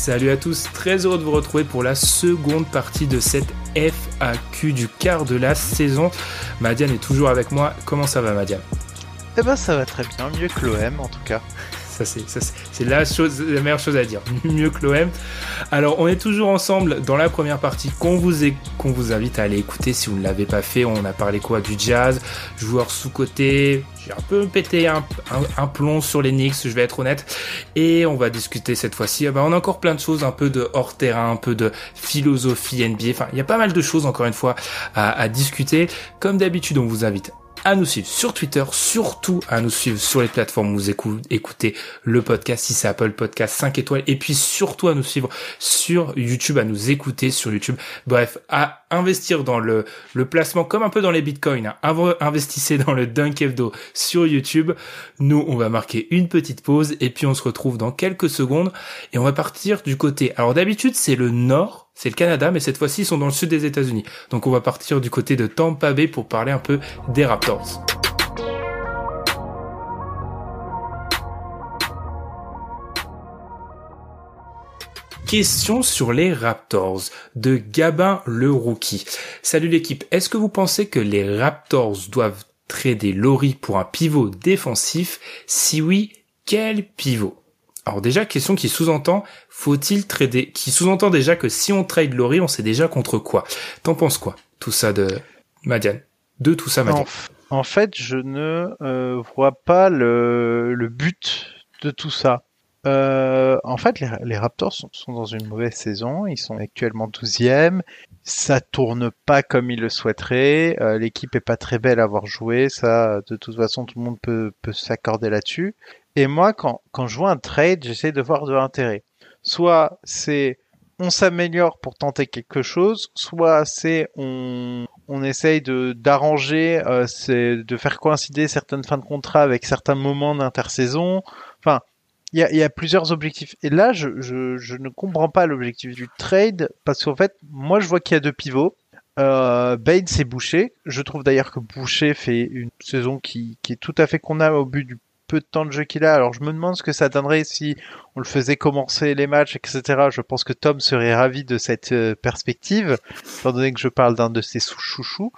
Salut à tous, très heureux de vous retrouver pour la seconde partie de cette FAQ du quart de la saison. Madiane est toujours avec moi. Comment ça va, Madiane? Eh ben, ça va très bien, mieux que l'OM en tout cas. Ça, c'est, la, chose, la meilleure chose à dire. Mieux que l'OM. Alors, on est toujours ensemble dans la première partie qu'on vous, est- vous invite à aller écouter si vous ne l'avez pas fait. On a parlé quoi? Du jazz, joueur sous-côté. J'ai un peu pété un, un- un plomb sur les Knicks, je vais être honnête. Et on va discuter cette fois-ci. Ah bah, on a encore plein de choses, un peu de hors-terrain, un peu de philosophie NBA. Enfin, il y a pas mal de choses, encore une fois, à, à discuter. Comme d'habitude, on vous invite à nous suivre sur Twitter, surtout à nous suivre sur les plateformes où vous écou- écoutez le podcast, si c'est Apple Podcast 5 étoiles, et puis surtout à nous suivre sur YouTube, à nous écouter sur YouTube. Bref, à investir dans le, placement comme un peu dans les bitcoins. hein. Investissez dans le Dunk sur YouTube. Nous, on va marquer une petite pause et puis on se retrouve dans quelques secondes et on va partir du côté. Alors d'habitude, c'est le nord, c'est le Canada, mais cette fois-ci, ils sont dans le sud des États-Unis. Donc on va partir du côté de Tampa Bay pour parler un peu des Raptors. Question sur les Raptors de Gabin le rookie. Salut l'équipe, est-ce que vous pensez que les Raptors doivent trader Laurie pour un pivot défensif? Si oui, quel pivot? Alors déjà, question qui sous-entend, faut-il trader, qui sous-entend déjà que si on trade Laurie, on sait déjà contre quoi? T'en penses quoi Tout ça de Madiane? De tout ça, Madiane? en fait, je ne euh, vois pas le, le but de tout ça. Euh, en fait, les, les Raptors sont, sont dans une mauvaise saison. Ils sont actuellement 12e. Ça tourne pas comme ils le souhaiteraient. Euh, L'équipe est pas très belle à avoir joué. Ça, de toute façon, tout le monde peut, peut s'accorder là-dessus. Et moi, quand, quand je vois un trade, j'essaie de voir de l'intérêt. Soit c'est on s'améliore pour tenter quelque chose, soit c'est on, on essaye de d'arranger, euh, c'est de faire coïncider certaines fins de contrat avec certains moments d'intersaison. Enfin, il y a, y a plusieurs objectifs. Et là, je, je, je ne comprends pas l'objectif du trade parce qu'en fait, moi, je vois qu'il y a deux pivots. Euh, Baines et Boucher. Je trouve d'ailleurs que Boucher fait une saison qui, qui est tout à fait convenable au but du peu de temps de jeu qu'il a. Alors je me demande ce que ça donnerait si on le faisait commencer les matchs, etc. Je pense que Tom serait ravi de cette euh, perspective, étant donné que je parle d'un de ses chouchous.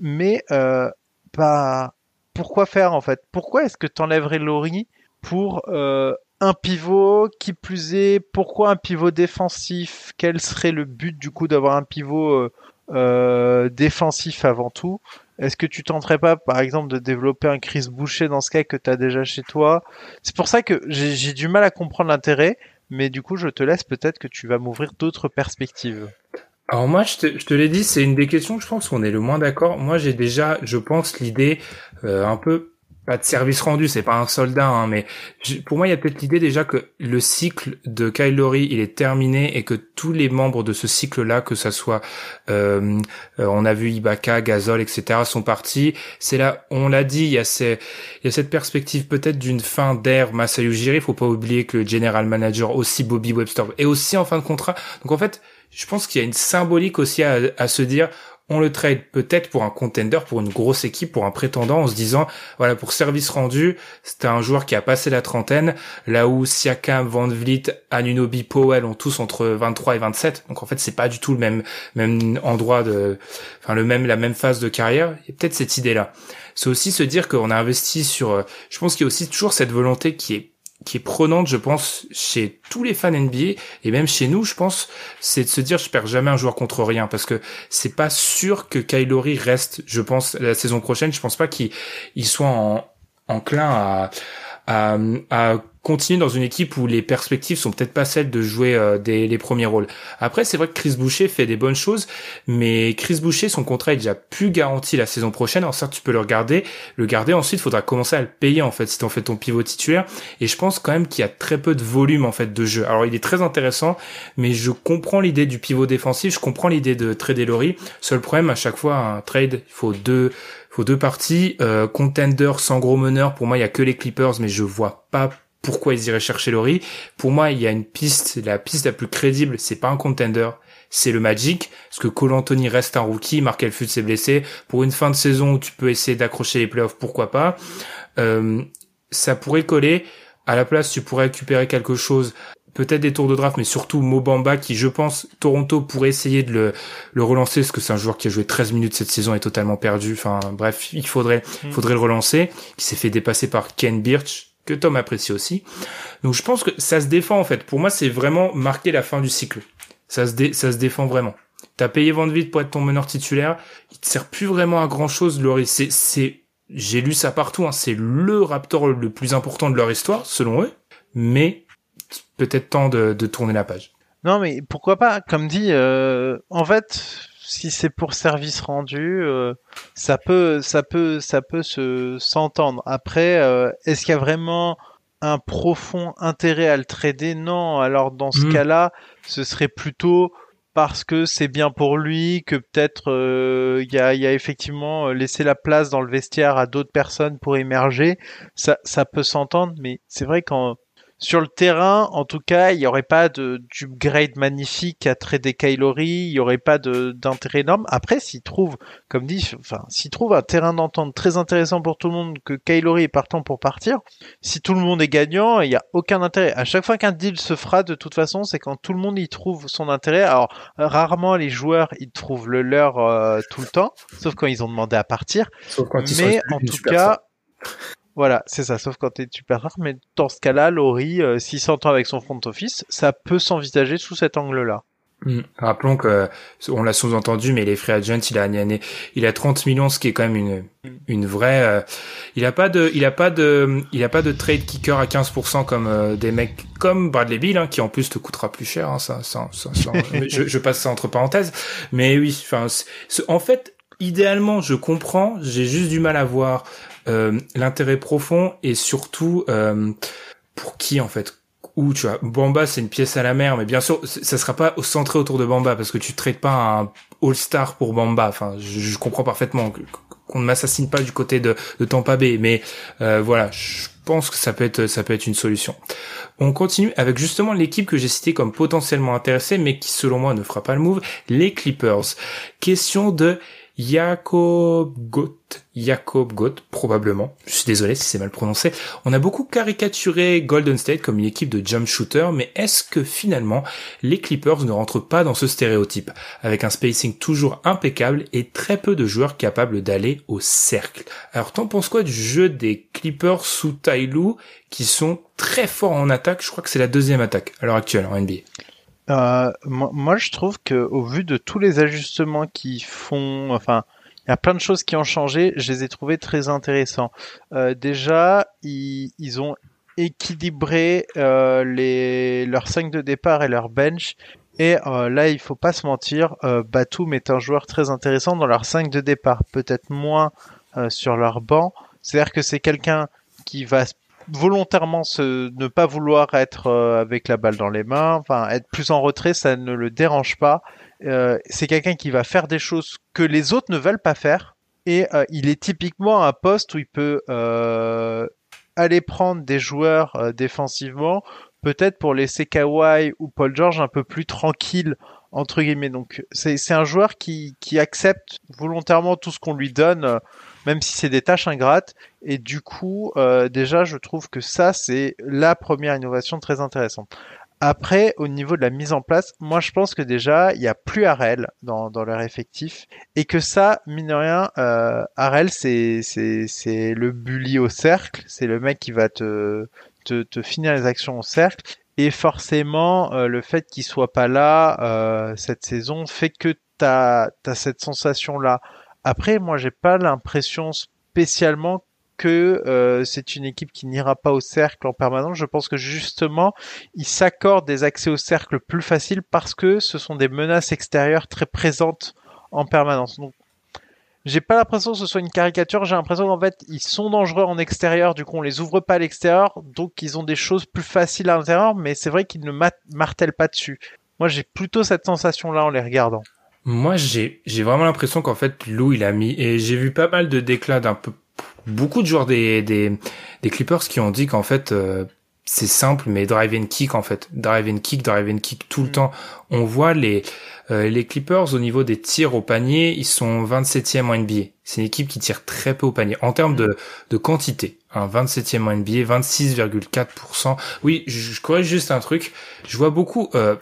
Mais euh, pas pourquoi faire en fait? Pourquoi est-ce que t'enlèverais Laurie pour euh, un pivot qui plus est Pourquoi un pivot défensif? Quel serait le but du coup d'avoir un pivot euh, euh, défensif avant tout? Est-ce que tu tenterais pas par exemple de développer un Chris Boucher dans ce cas que tu as déjà chez toi? C'est pour ça que j'ai du mal à comprendre l'intérêt, mais du coup je te laisse peut-être que tu vas m'ouvrir d'autres perspectives. Alors moi, je te, je te l'ai dit, c'est une des questions que je pense qu'on est le moins d'accord. Moi, j'ai déjà, je pense, l'idée euh, un peu pas de service rendu, c'est pas un soldat, hein, mais pour moi, il y a peut-être l'idée déjà que le cycle de Kyle Lowry, il est terminé et que tous les membres de ce cycle-là, que ça soit, euh, euh, on a vu Ibaka, Gasol, etc., sont partis. C'est là, on l'a dit, il y a ces, il y a cette perspective peut-être d'une fin d'ère Masai Ujiri. Faut pas oublier que le general manager aussi Bobby Webster est aussi en fin de contrat. Donc en fait, je pense qu'il y a une symbolique aussi à, à se dire on le trade peut-être pour un contender, pour une grosse équipe, pour un prétendant, en se disant, voilà, pour service rendu, c'était un joueur qui a passé la trentaine, là où Siakam, Van Vliet, Anunoby, Powell ont tous entre 23 et 27. Donc en fait, c'est pas du tout le même, même endroit de, enfin, le même, la même phase de carrière. Il y a peut-être cette idée-là. C'est aussi se dire qu'on a investi sur, euh, je pense qu'il y a aussi toujours cette volonté qui est qui est prenante, je pense, chez tous les fans NBA et même chez nous, je pense, c'est de se dire je perds jamais un joueur contre rien parce que c'est pas sûr que Kyle Lowry reste, je pense, la saison prochaine. Je pense pas qu'il il soit en, enclin à, à, à continuer dans une équipe où les perspectives sont peut-être pas celles de jouer euh, des, les premiers rôles. Après, c'est vrai que Chris Boucher fait des bonnes choses, mais Chris Boucher, son contrat est déjà plus garanti la saison prochaine. Alors certes, tu peux le regarder, le garder. Ensuite, faudra commencer à le payer en fait si t'en fais ton pivot titulaire. Et je pense quand même qu'il y a très peu de volume en fait de jeu. Alors il est très intéressant, mais je comprends l'idée du pivot défensif, je comprends l'idée de trader Laurie. Seul problème à chaque fois, un trade, il faut deux faut deux parties. Euh, contender sans gros meneur, pour moi, il y a que les Clippers, mais je vois pas pourquoi ils iraient chercher Laurie. Pour moi, il y a une piste, la piste la plus crédible, c'est pas un contender, c'est le Magic, parce que Cole Anthony reste un rookie, Markel Fultz s'est blessé. Pour une fin de saison où tu peux essayer d'accrocher les playoffs, pourquoi pas. Euh, ça pourrait coller. À la place, tu pourrais récupérer quelque chose, peut-être des tours de draft, mais surtout Mobamba, qui, je pense, Toronto pourrait essayer de le, le relancer, parce que c'est un joueur qui a joué 13 minutes cette saison et totalement perdu. Enfin, bref, il faudrait, il mm. faudrait le relancer, qui s'est fait dépasser par Ken Birch, que Tom apprécie aussi. Donc je pense que ça se défend en fait. Pour moi, c'est vraiment marquer la fin du cycle. Ça se, défend vraiment. T'as payé Van Vliet pour être ton meneur titulaire. Il te sert plus vraiment à grand chose, Laurie. C'est, c'est, j'ai lu ça partout. Hein. C'est le Raptor le plus important de leur histoire, selon eux. Mais peut-être temps de, de tourner la page. Non, mais pourquoi pas? Comme dit, euh, en fait, si c'est pour service rendu, euh, ça peut, ça peut, ça peut se s'entendre. Après, euh, est-ce qu'il y a vraiment un profond intérêt à le trader? Non. Alors dans ce hmm. cas-là, ce serait plutôt parce que c'est bien pour lui, que peut-être euh, il y, a, y, a, effectivement laissé la place dans le vestiaire à d'autres personnes pour émerger. Ça, ça peut s'entendre, mais c'est vrai qu'en sur le terrain, en tout cas, il n'y aurait pas de grade magnifique à trader Kylori, il n'y aurait pas d'intérêt énorme. Après, s'il trouve, comme dit, enfin, s'il trouve un terrain d'entente très intéressant pour tout le monde, que Kylori est partant pour partir, si tout le monde est gagnant, il n'y a aucun intérêt. À chaque fois qu'un deal se fera, de toute façon, c'est quand tout le monde y trouve son intérêt. Alors, rarement les joueurs y trouvent le leur euh, tout le temps, sauf quand ils ont demandé à partir. Mais en tout cas, voilà, c'est ça, sauf quand t'es super rare. Mais dans ce cas-là, Laurie, euh, s'il s'entend avec son front office, ça peut s'envisager sous cet angle-là. Hmm. Rappelons que on l'a sous-entendu, mais les free agents, il a il a 30 millions, ce qui est quand même une une vraie. Euh, il a pas de, il a pas de, il a pas de trade kicker à 15% comme euh, des mecs comme Bradley Bill, hein, qui en plus te coûtera plus cher. Hein, ça, ça, ça, je, je, passe ça entre parenthèses, mais oui, enfin, en fait, idéalement, je comprends. J'ai juste du mal à voir l'intérêt profond et surtout euh, pour qui en fait? Où tu vois Bamba c'est une pièce à la mer mais bien sûr ça sera pas centré autour de Bamba parce que tu traites pas un All-Star pour Bamba. Enfin je, comprends parfaitement qu'on ne m'assassine pas du côté de, de Tampa Bay mais euh, voilà je pense que ça peut être ça peut être une solution. On continue avec justement l'équipe que j'ai citée comme potentiellement intéressée mais qui selon moi ne fera pas le move les Clippers. Question de Jakob Gott, Jakob Gott, probablement. Je suis désolé si c'est mal prononcé. On a beaucoup caricaturé Golden State comme une équipe de jump shooter, mais est-ce que finalement les Clippers ne rentrent pas dans ce stéréotype, avec un spacing toujours impeccable et très peu de joueurs capables d'aller au cercle Alors t'en penses quoi du jeu des Clippers sous Tyloo, qui sont très forts en attaque? Je crois que c'est la deuxième attaque à l'heure actuelle en NBA. Euh, moi, je trouve que au vu de tous les ajustements qui font, enfin, il y a plein de choses qui ont changé. Je les ai trouvés très intéressants. Euh, déjà, ils, ils, ont équilibré euh, les leurs 5 de départ et leur bench. Et euh, là, il faut pas se mentir, euh, Batum est un joueur très intéressant dans leur 5 de départ, peut-être moins euh, sur leur banc. C'est-à-dire que c'est quelqu'un qui va volontairement se, ne pas vouloir être euh, avec la balle dans les mains, enfin être plus en retrait, ça ne le dérange pas. Euh, c'est quelqu'un qui va faire des choses que les autres ne veulent pas faire, et euh, il est typiquement un poste où il peut aller prendre des joueurs défensivement, peut-être pour laisser Kawhi ou Paul George un peu plus tranquille entre guillemets. Donc c'est un joueur qui, qui accepte volontairement tout ce qu'on lui donne même si c'est des tâches ingrates. Et du coup, euh, déjà, je trouve que ça, c'est la première innovation très intéressante. Après, au niveau de la mise en place, moi je pense que déjà, il n'y a plus Arel dans, leur effectif. Et que ça, mine de rien, euh, Arel, c'est, le bully au cercle. C'est le mec qui va te, te, te finir les actions au cercle. Et forcément, euh, le fait qu'il soit pas là euh, cette saison fait que tu cette sensation-là après, moi, j'ai pas l'impression spécialement que euh, c'est une équipe qui n'ira pas au cercle en permanence. Je pense que justement, ils s'accordent des accès au cercle plus faciles parce que ce sont des menaces extérieures très présentes en permanence. Donc, j'ai pas l'impression que ce soit une caricature. J'ai l'impression qu'en fait, ils sont dangereux en extérieur. Du coup, on les ouvre pas à l'extérieur. Donc, ils ont des choses plus faciles à l'intérieur. Mais c'est vrai qu'ils ne martèlent pas dessus. Moi, j'ai plutôt cette sensation-là en les regardant. Moi, j'ai j'ai vraiment l'impression qu'en fait, Lou, il a mis et j'ai vu pas mal de déclats d'un peu beaucoup de joueurs des des, des Clippers qui ont dit qu'en fait euh, c'est simple, mais drive and kick en fait, drive and kick, drive and kick tout le mm. temps. On voit les euh, les Clippers au niveau des tirs au panier, ils sont 27e en NBA. C'est une équipe qui tire très peu au panier en termes de de quantité. Hein, 27e en NBA, 26,4%. Oui, je, je corrige juste un truc. Je vois beaucoup. Euh,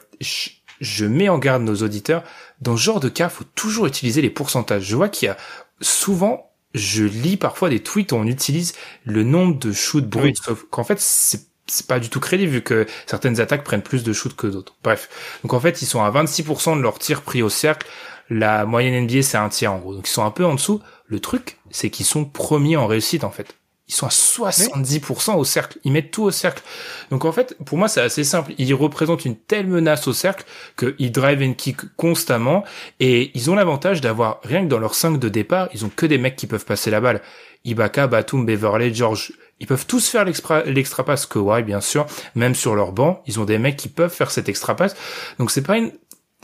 je mets en garde nos auditeurs. Dans ce genre de cas, faut toujours utiliser les pourcentages. Je vois qu'il y a souvent, je lis parfois des tweets où on utilise le nombre de shoots bruts, sauf qu'en fait, c'est c'est pas du tout crédible vu que certaines attaques prennent plus de shoots que d'autres. Bref. Donc en fait, ils sont à 26% de leurs tirs pris au cercle. La moyenne NBA, c'est un tiers en gros. Donc ils sont un peu en dessous. Le truc, c'est qu'ils sont premiers en réussite en fait. Ils sont à 70% au cercle. Ils mettent tout au cercle. Donc en fait, pour moi, c'est assez simple. Ils représentent une telle menace au cercle qu'ils drive and kick constamment. Et ils ont l'avantage d'avoir, rien que dans leur 5 de départ, ils ont que des mecs qui peuvent passer la balle. Ibaka, Batum, Beverley, George. Ils peuvent tous faire l'extra pass Kawhi, bien sûr. Même sur leur banc, ils ont des mecs qui peuvent faire cet extra pass. Donc c'est pas une,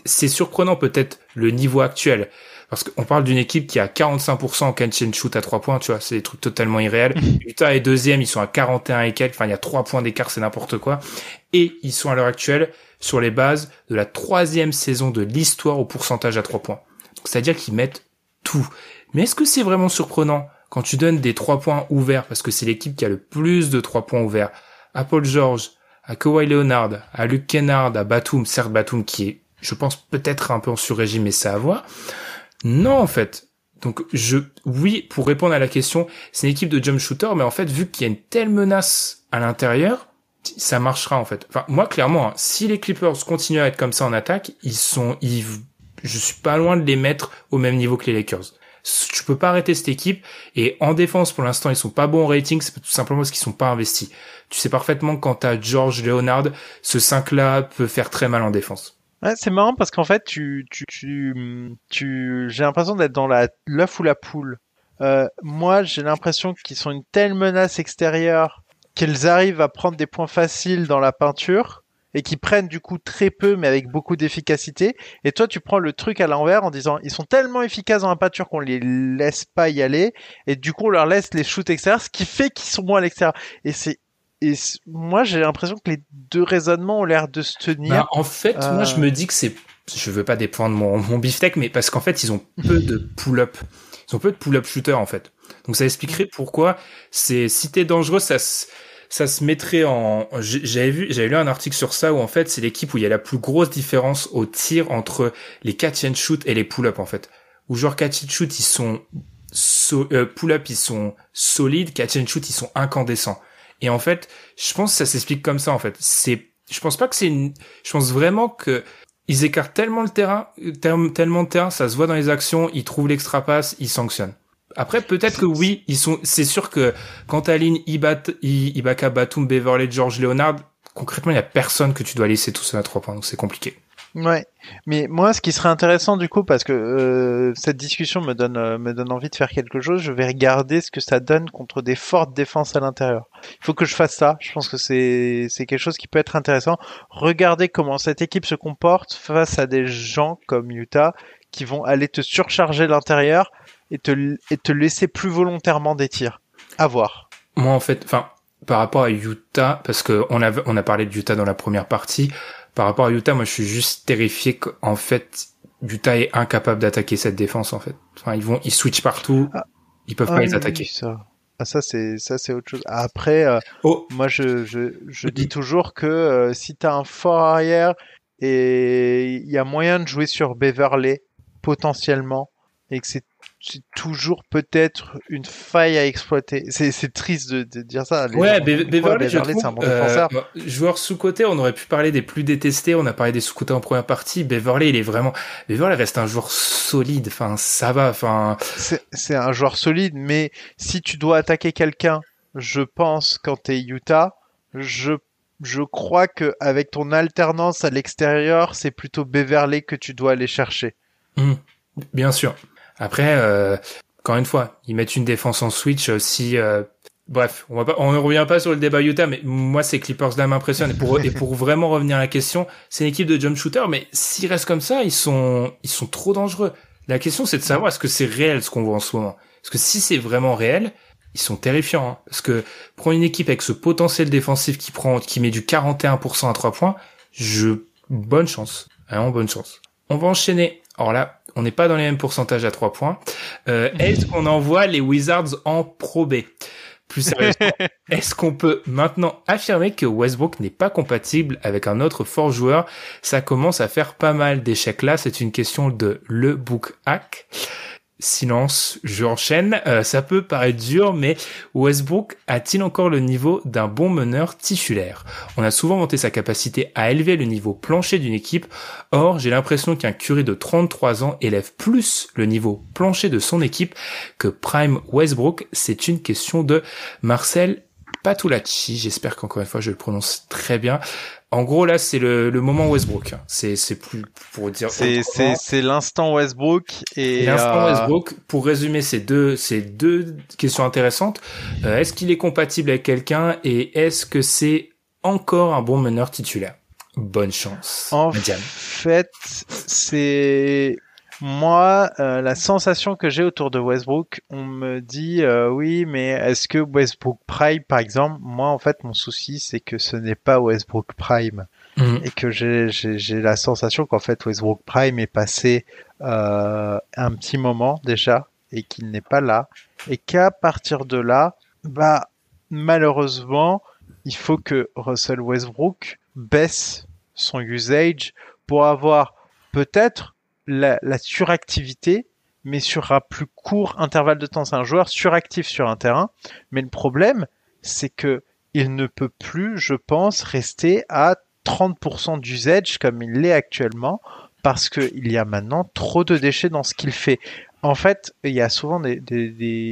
c'est surprenant peut-être le niveau actuel parce qu'on parle d'une équipe qui a 45% en catch and shoot à 3 points, tu vois, c'est des trucs totalement irréels. Utah est deuxième, ils sont à 41 et quelques, enfin il y a 3 points d'écart, c'est n'importe quoi. Et ils sont à l'heure actuelle sur les bases de la troisième saison de l'histoire au pourcentage à 3 points. C'est-à-dire qu'ils mettent tout. Mais est-ce que c'est vraiment surprenant quand tu donnes des 3 points ouverts, parce que c'est l'équipe qui a le plus de 3 points ouverts, à Paul George, à Kawhi Leonard, à Luke Kennard, à Batum, certes Batum qui est, je pense, peut-être un peu en sur-régime, mais ça à voir. Non, en fait. Donc, je, oui, pour répondre à la question, c'est une équipe de jump shooter, mais en fait, vu qu'il y a une telle menace à l'intérieur, ça marchera, en fait. Moi, clairement, hein, si les Clippers continuent à être comme ça en attaque, ils sont, ils, je suis pas loin de les mettre au même niveau que les Lakers. Tu peux pas arrêter cette équipe, et en défense, pour l'instant, ils sont pas bons en rating, c'est tout simplement parce qu'ils sont pas investis. Tu sais parfaitement quand t'as George Leonard, ce 5-là peut faire très mal en défense. Ouais, c'est marrant parce qu'en fait, tu, tu, tu, tu j'ai l'impression d'être dans la l'œuf ou la poule. Euh, moi, j'ai l'impression qu'ils sont une telle menace extérieure qu'elles arrivent à prendre des points faciles dans la peinture et qui prennent du coup très peu mais avec beaucoup d'efficacité. Et toi, tu prends le truc à l'envers en disant ils sont tellement efficaces dans la peinture qu'on les laisse pas y aller et du coup on leur laisse les shoots extérieurs, ce qui fait qu'ils sont moins à l'extérieur. Et c'est et moi j'ai l'impression que les deux raisonnements ont l'air de se tenir. Bah, en fait, moi je euh. me dis que c'est, je veux pas dépendre mon, mon beefsteak, mais parce qu'en fait ils ont peu de pull-up, ils ont peu de pull-up shooter en fait. Donc ça expliquerait pourquoi c'est si t'es dangereux, ça ça se mettrait en. J'avais vu, j'avais lu un article sur ça où en fait c'est l'équipe où il y a la plus grosse différence au tir entre les catch and shoot et les pull-up en fait. Où genre catch and shoot ils sont euh, pull-up ils sont solides, catch and shoot ils sont incandescents. Et en fait, je pense que ça s'explique comme ça en fait. C'est, je pense pas que c'est une, je pense vraiment que ils écartent tellement le terrain, tellement de terrain, ça se voit dans les actions, ils trouvent l'extra passe, ils sanctionnent. Après, peut-être que oui, ils sont, c'est sûr que quand t'alignes Ibaka, Batum, Beverly, George Leonard, concrètement, il y a personne que tu dois laisser tout ça à trois points, donc c'est compliqué. Ouais, mais moi, ce qui serait intéressant du coup, parce que euh, cette discussion me donne euh, me donne envie de faire quelque chose, je vais regarder ce que ça donne contre des fortes défenses à l'intérieur. Il faut que je fasse ça. Je pense que c'est c'est quelque chose qui peut être intéressant. Regardez comment cette équipe se comporte face à des gens comme Utah qui vont aller te surcharger l'intérieur et te et te laisser plus volontairement des tirs. À voir. Moi, en fait, enfin, par rapport à Utah, parce que on a on a parlé de Utah dans la première partie par rapport à Utah, moi je suis juste terrifié qu'en fait Utah est incapable d'attaquer cette défense en fait. Enfin, ils vont, ils switchent partout, ah. ils peuvent pas ah les attaquer. Ça. Ah, ça c'est ça c'est autre chose. Après, euh, oh. moi je je, je dis toujours que euh, si t'as un fort arrière et il y a moyen de jouer sur Beverly potentiellement et que c'est c'est toujours peut-être une faille à exploiter. C'est, triste de, de dire ça. Les Ouais, Beverly, je trouve, un bon euh, joueur sous-côté, on aurait pu parler des plus détestés, on a parlé des sous-côtés en première partie, Beverly, il est vraiment, Beverly reste un joueur solide, enfin, ça va, enfin, C'est, un joueur solide, mais si tu dois attaquer quelqu'un, je pense, quand t'es Utah, je, je crois que avec ton alternance à l'extérieur, c'est plutôt Beverly que tu dois aller chercher. hum, bien sûr. Après, euh, encore une fois, ils mettent une défense en switch euh, si, euh, bref, on va pas, on ne revient pas sur le débat Utah, mais moi, ces Clippers là m'impressionnent. Et pour, et pour vraiment revenir à la question, c'est une équipe de jump shooter, mais s'ils restent comme ça, ils sont, ils sont trop dangereux. La question, c'est de savoir est-ce que c'est réel ce qu'on voit en ce moment? Parce que si c'est vraiment réel, ils sont terrifiants. hein. Parce que prendre une équipe avec ce potentiel défensif qui prend, qui met du 41% à 3 points, je, bonne chance. Vraiment bonne chance. On va enchaîner. Alors là, on n'est pas dans les mêmes pourcentages à 3 points. Euh, est-ce qu'on envoie les Wizards en Pro B? Plus sérieusement, est-ce qu'on peut maintenant affirmer que Westbrook n'est pas compatible avec un autre fort joueur? Ça commence à faire pas mal d'échecs là. C'est une question de le book hack. Silence, j'enchaîne. Euh, ça peut paraître dur, mais Westbrook a-t-il encore le niveau d'un bon meneur titulaire? On a souvent vanté sa capacité à élever le niveau plancher d'une équipe. Or, j'ai l'impression qu'un curé de 33 ans élève plus le niveau plancher de son équipe que Prime Westbrook. C'est une question de Marcel Patulacci. J'espère qu'encore une fois je le prononce très bien. En gros, là, c'est le, le moment Westbrook. C'est, c'est plus pour dire. C'est, c'est, c'est l'instant Westbrook et, l'instant euh, Westbrook, pour résumer ces deux, ces deux questions intéressantes, euh, est-ce qu'il est compatible avec quelqu'un et est-ce que c'est encore un bon meneur titulaire? Bonne chance. En fait, c'est moi euh, la sensation que j'ai autour de Westbrook. On me dit euh, oui, mais est-ce que Westbrook Prime, par exemple, moi en fait mon souci c'est que ce n'est pas Westbrook Prime Mhm. et que j'ai j'ai j'ai la sensation qu'en fait Westbrook Prime est passé euh, un petit moment déjà et qu'il n'est pas là et qu'à partir de là, bah malheureusement, il faut que Russell Westbrook baisse son usage pour avoir peut-être la, suractivité, mais sur un plus court intervalle de temps. C'est un joueur suractif sur un terrain, mais le problème, c'est que il ne peut plus, je pense, rester à 30% d'usage comme il l'est actuellement, parce qu'il y a maintenant trop de déchets dans ce qu'il fait. En fait, il y a souvent des,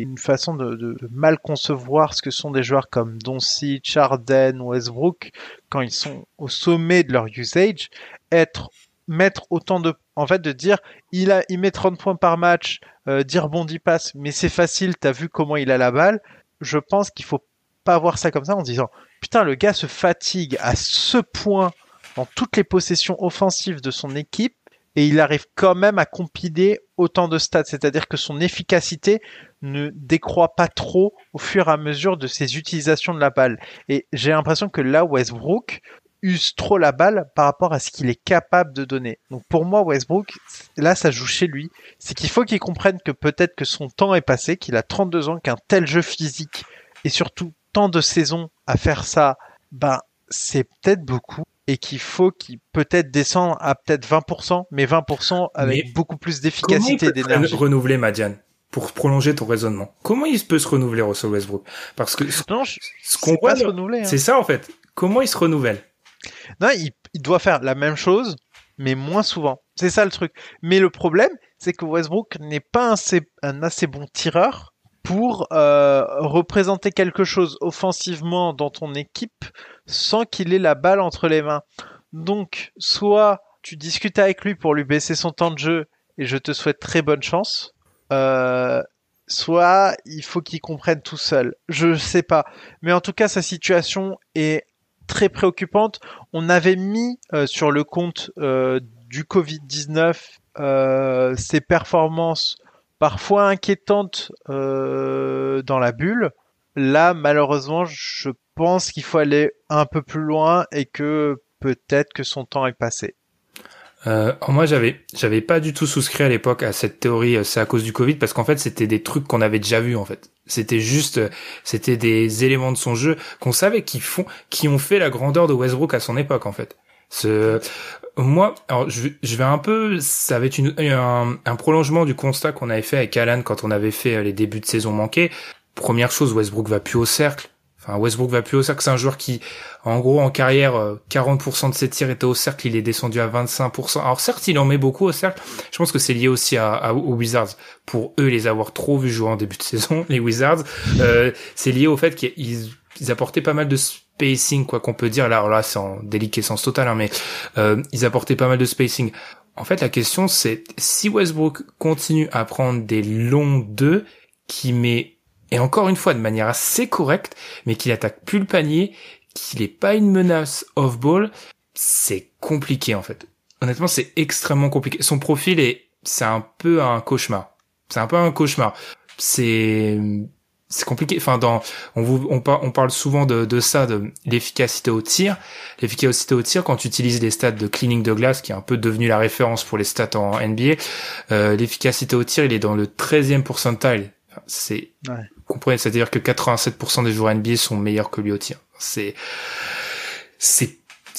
une façon de, mal concevoir ce que sont des joueurs comme Doncic, Harden, Westbrook, quand ils sont au sommet de leur usage, être mettre autant de en fait de dire il a il met 30 points par match euh, dire bon 10 passes mais c'est facile t'as vu comment il a la balle. Je pense qu'il faut pas voir ça comme ça en disant putain le gars se fatigue à ce point dans toutes les possessions offensives de son équipe et il arrive quand même à compiler autant de stats. C'est-à-dire que son efficacité ne décroît pas trop au fur et à mesure de ses utilisations de la balle. Et j'ai l'impression que là Westbrook use trop la balle par rapport à ce qu'il est capable de donner. Donc pour moi, Westbrook, là, ça joue chez lui. C'est qu'il faut qu'il comprenne que peut-être que son temps est passé, qu'il a 32 ans, qu'un tel jeu physique et surtout tant de saisons à faire ça, ben c'est peut-être beaucoup et qu'il faut qu'il peut-être descende à peut-être 20%, mais 20% avec Mais beaucoup plus Comment il d'efficacité peut et se d'énergie. renouveler, Madiane Pour prolonger ton raisonnement? Comment il peut se renouveler, Russell Westbrook? Parce que ce qu'on voit, hein. c'est ça en fait. Comment il se renouvelle? Non, il, doit faire la même chose, mais moins souvent. C'est ça le truc. Mais le problème, c'est que Westbrook n'est pas un, assez- bon tireur pour euh, représenter quelque chose offensivement dans ton équipe sans qu'il ait la balle entre les mains. Donc, soit tu discutes avec lui pour lui baisser son temps de jeu, et je te souhaite très bonne chance. Euh, soit il faut qu'il comprenne tout seul. Je sais pas. Mais en tout cas, sa situation est très préoccupante. On avait mis euh, sur le compte euh, du Covid-19 euh, ses performances parfois inquiétantes euh, dans la bulle. Là, malheureusement, je pense qu'il faut aller un peu plus loin et que peut-être que son temps est passé. Euh, moi, j'avais, j'avais pas du tout souscrit à l'époque à cette théorie. euh, C'est à cause du Covid, parce qu'en fait, c'était des trucs qu'on avait déjà vus. En fait, c'était juste, euh, c'était des éléments de son jeu qu'on savait qui font, qui ont fait la grandeur de Westbrook à son époque. En fait, Ce, moi, alors je, je vais un peu, ça va être une, un, un prolongement du constat qu'on avait fait avec Alan quand on avait fait les débuts de saison manqués. Première chose, Westbrook va plus au cercle. Westbrook va plus au cercle. C'est un joueur qui, en gros, en carrière, 40% de ses tirs étaient au cercle. Il est descendu à 25%. Alors certes, il en met beaucoup au cercle. Je pense que c'est lié aussi à, aux Wizards. Pour eux, les avoir trop vus jouer en début de saison, les Wizards, euh, c'est lié au fait qu'ils ils apportaient pas mal de spacing, quoi qu'on peut dire. Là, alors là, c'est en déliquescence totale, hein, mais euh, ils apportaient pas mal de spacing. En fait, la question, c'est si Westbrook continue à prendre des longs deux qui met et encore une fois de manière assez correcte, mais qu'il attaque plus le panier, qu'il est pas une menace off-ball, c'est compliqué en fait. Honnêtement, c'est extrêmement compliqué. Son profil est, c'est un peu un cauchemar. C'est un peu un cauchemar. C'est, c'est compliqué. Enfin, dans, on, vous, on, parle souvent de, de ça, de l'efficacité au tir. L'efficacité au tir, quand tu utilises des stats de cleaning de glace, qui est un peu devenu la référence pour les stats en NBA, euh, l'efficacité au tir, il est dans le 13e pourcentile. c'est ouais comprenez, c'est-à-dire que 87% des joueurs NBA sont meilleurs que lui au tir. C'est, c'est,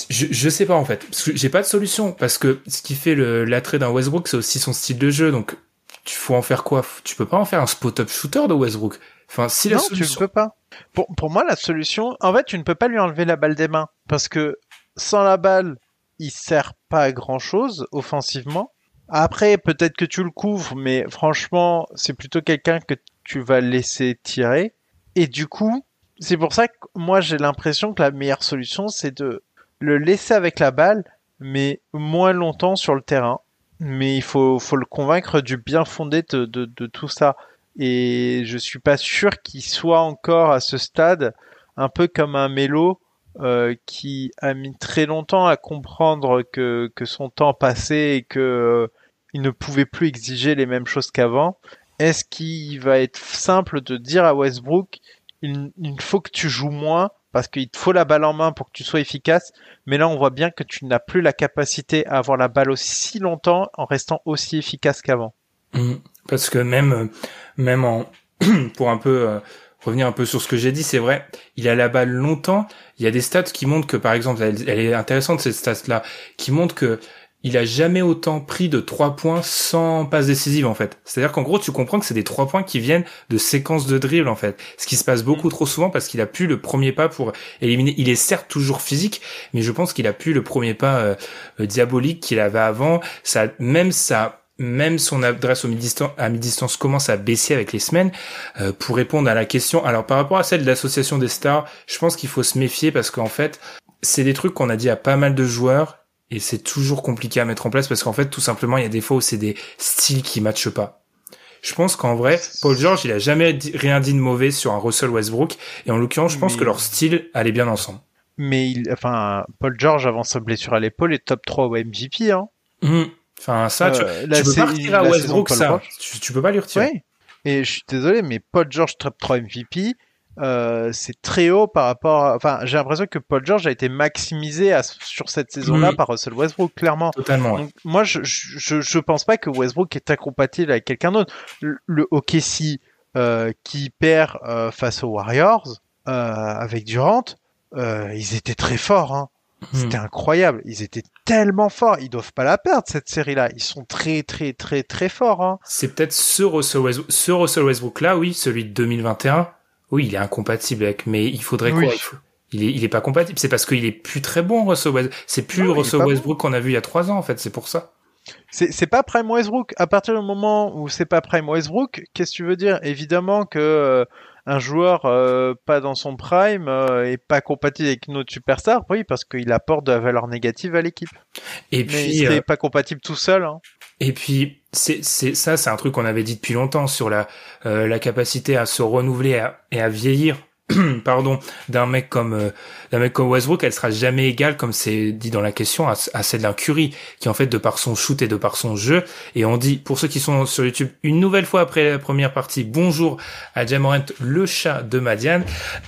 je, je sais pas en fait, j'ai pas de solution, parce que ce qui fait l'attrait d'un Westbrook, c'est aussi son style de jeu, donc tu faut en faire quoi? Tu peux pas en faire un spot-up shooter de Westbrook. Enfin, si la non, solution... tu peux pas. Pour, pour moi, la solution, en fait, tu ne peux pas lui enlever la balle des mains, parce que sans la balle, il sert pas à grand chose offensivement. Après, peut-être que tu le couvres, mais franchement, c'est plutôt quelqu'un que tu vas laisser tirer. Et du coup, c'est pour ça que moi j'ai l'impression que la meilleure solution c'est de le laisser avec la balle, mais moins longtemps sur le terrain. Mais il faut, faut le convaincre du bien fondé de, de, de tout ça. Et je suis pas sûr qu'il soit encore à ce stade un peu comme un mélo euh, qui a mis très longtemps à comprendre que, que son temps passait et que il ne pouvait plus exiger les mêmes choses qu'avant. Est-ce qu'il va être simple de dire à Westbrook, il, faut que tu joues moins parce qu'il te faut la balle en main pour que tu sois efficace. Mais là, on voit bien que tu n'as plus la capacité à avoir la balle aussi longtemps en restant aussi efficace qu'avant. Mmh. parce que même, même en, pour un peu euh, revenir un peu sur ce que j'ai dit, c'est vrai, il a la balle longtemps. Il y a des stats qui montrent que, par exemple, elle, elle est intéressante cette stat-là, qui montrent que il a jamais autant pris de trois points sans passe décisive en fait. C'est-à-dire qu'en gros tu comprends que c'est des trois points qui viennent de séquences de dribble en fait. Ce qui se passe beaucoup mm. trop souvent parce qu'il a pu le premier pas pour éliminer. Il est certes toujours physique, mais je pense qu'il a pu le premier pas euh, euh, diabolique qu'il avait avant. Ça, même ça, même son adresse au mi-distance, à mi-distance commence à baisser avec les semaines euh, pour répondre à la question. Alors par rapport à celle de l'association des stars, je pense qu'il faut se méfier parce qu'en fait, c'est des trucs qu'on a dit à pas mal de joueurs et c'est toujours compliqué à mettre en place parce qu'en fait tout simplement il y a des fois où c'est des styles qui matchent pas. Je pense qu'en vrai, Paul George, il a jamais rien dit de mauvais sur un Russell Westbrook et en l'occurrence, je pense que leur style allait bien ensemble. Mais il, enfin, Paul George avant sa blessure à l'épaule est top 3 au MVP hein. Mmh. Enfin ça, tu, euh, tu peux pas retirer à Westbrook ça. Tu, tu, peux pas lui retirer. Oui. Et je suis désolé, mais Paul George top 3 MVP, euh, c'est très haut par rapport. À... Enfin, j'ai l'impression que Paul George a été maximisé sur cette saison-là par Russell Westbrook, clairement. Totalement. moi, je, je je pense pas que Westbrook est incompatible avec quelqu'un d'autre. Le, le OKC euh, qui perd euh, face aux Warriors euh, avec Durant, euh, ils étaient très forts. Hein. Hmm. C'était incroyable. Ils étaient tellement forts. Ils doivent pas la perdre cette série-là. Ils sont très très très très forts. Hein. C'est peut-être ce Russell Westbrook, ce Russell Westbrook là, oui, celui de 2021 oui, il est incompatible avec, mais il faudrait quoi il, est, il est pas compatible. C'est parce qu'il est plus très bon, Russell Westbrook. C'est plus Russell Westbrook qu'on a vu il y a trois ans, en fait. C'est pour ça. C'est pas Prime Westbrook. À partir du moment où c'est pas Prime Westbrook, qu'est-ce que tu veux dire? Évidemment que euh, un joueur euh, pas dans son prime euh, est pas compatible avec notre superstar, oui, parce qu'il apporte de la valeur négative à l'équipe. Et puis, Mais il n'est pas compatible tout seul. Hein. Et puis c'est ça c'est un truc qu'on avait dit depuis longtemps sur la euh, la capacité à se renouveler et à, vieillir pardon d'un mec comme euh, d'un mec comme Westbrook. Elle sera jamais égale comme c'est dit dans la question à, celle d'un Curry qui en fait de par son shoot et de par son jeu et on dit pour ceux qui sont sur YouTube une nouvelle fois après la première partie bonjour à Jamorant le chat de Madiane.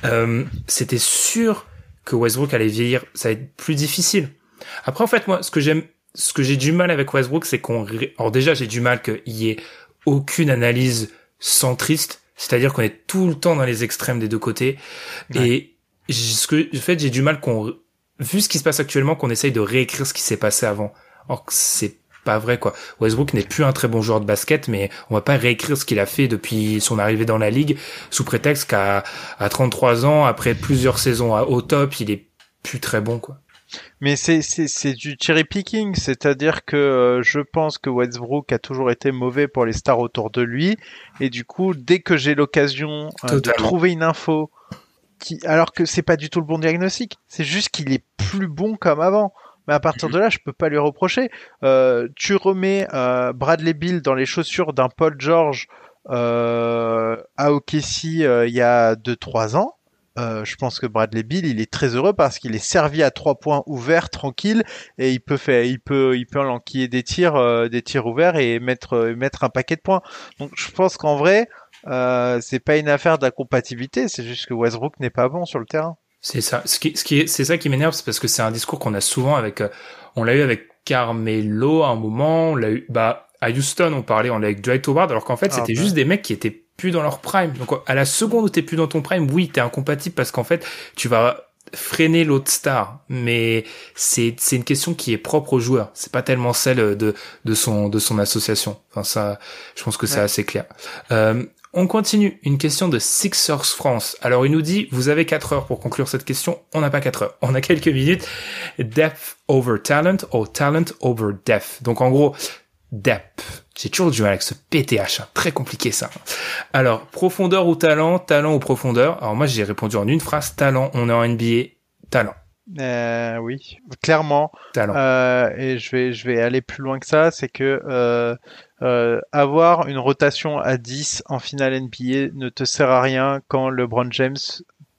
Euh, c'était sûr que Westbrook allait vieillir. Ça va être plus difficile. Après en fait moi ce que j'aime ce que j'ai du mal avec Westbrook, c'est qu'on, alors déjà, j'ai du mal qu'il y ait aucune analyse centriste, c'est-à-dire qu'on est tout le temps dans les extrêmes des deux côtés. Et ce que, en fait, j'ai du mal qu'on vu ce qui se passe actuellement qu'on essaye de réécrire ce qui s'est passé avant. Or c'est pas vrai quoi. Westbrook n'est plus un très bon joueur de basket, mais on va pas réécrire ce qu'il a fait depuis son arrivée dans la ligue sous prétexte qu'à à 33 ans, après plusieurs saisons au top, il est plus très bon quoi. Mais c'est c'est du cherry picking, c'est-à-dire que euh, je pense que Westbrook a toujours été mauvais pour les stars autour de lui, et du coup, dès que j'ai l'occasion euh, de trouver une info qui, alors que c'est pas du tout le bon diagnostic, c'est juste qu'il est plus bon comme avant. Mais à partir de là, je peux pas lui reprocher. Euh, tu remets euh, Bradley Bill dans les chaussures d'un Paul George euh, à OKC il y a 2-3 ans. Je pense que Bradley Bill, il est très heureux parce qu'il est servi à trois points ouverts, tranquille, et il peut faire, il peut, il peut enquiller des tirs, des tirs ouverts et mettre, mettre un paquet de points. Donc, je pense qu'en vrai, c'est pas une affaire d'incompatibilité, c'est juste que Westbrook n'est pas bon sur le terrain. C'est ça. Ce qui, ce qui est, c'est ça qui m'énerve, c'est parce que c'est un discours qu'on a souvent avec, euh, on l'a eu avec Carmelo à un moment, on l'a eu, bah, à Houston, on parlait, on l'a avec Dwight Howard, alors qu'en fait, c'était ah, juste des mecs qui étaient plus dans leur prime. Donc, à la seconde où t'es plus dans ton prime, oui, t'es incompatible parce qu'en fait, tu vas freiner l'autre star. Mais c'est, c'est une question qui est propre au joueur. C'est pas tellement celle de, de son, de son association. Enfin, ça, je pense que c'est assez clair. Euh, on continue. Une question de Sixers France. Alors, il nous dit, vous avez 4 heures pour conclure cette question. On n'a pas 4 heures. On a quelques minutes. Depth over talent ou talent over depth? Donc, en gros, depth. J'ai toujours du mal avec ce PTH. Hein. Très compliqué, ça. Alors, profondeur ou talent? Talent ou profondeur? Alors, moi, j'ai répondu en une phrase. Talent. On est en NBA. Talent. Euh, oui, clairement. Talent. Euh, et je vais, je vais aller plus loin que ça. C'est que, euh, euh, avoir une rotation à 10 en finale NBA ne te sert à rien quand LeBron James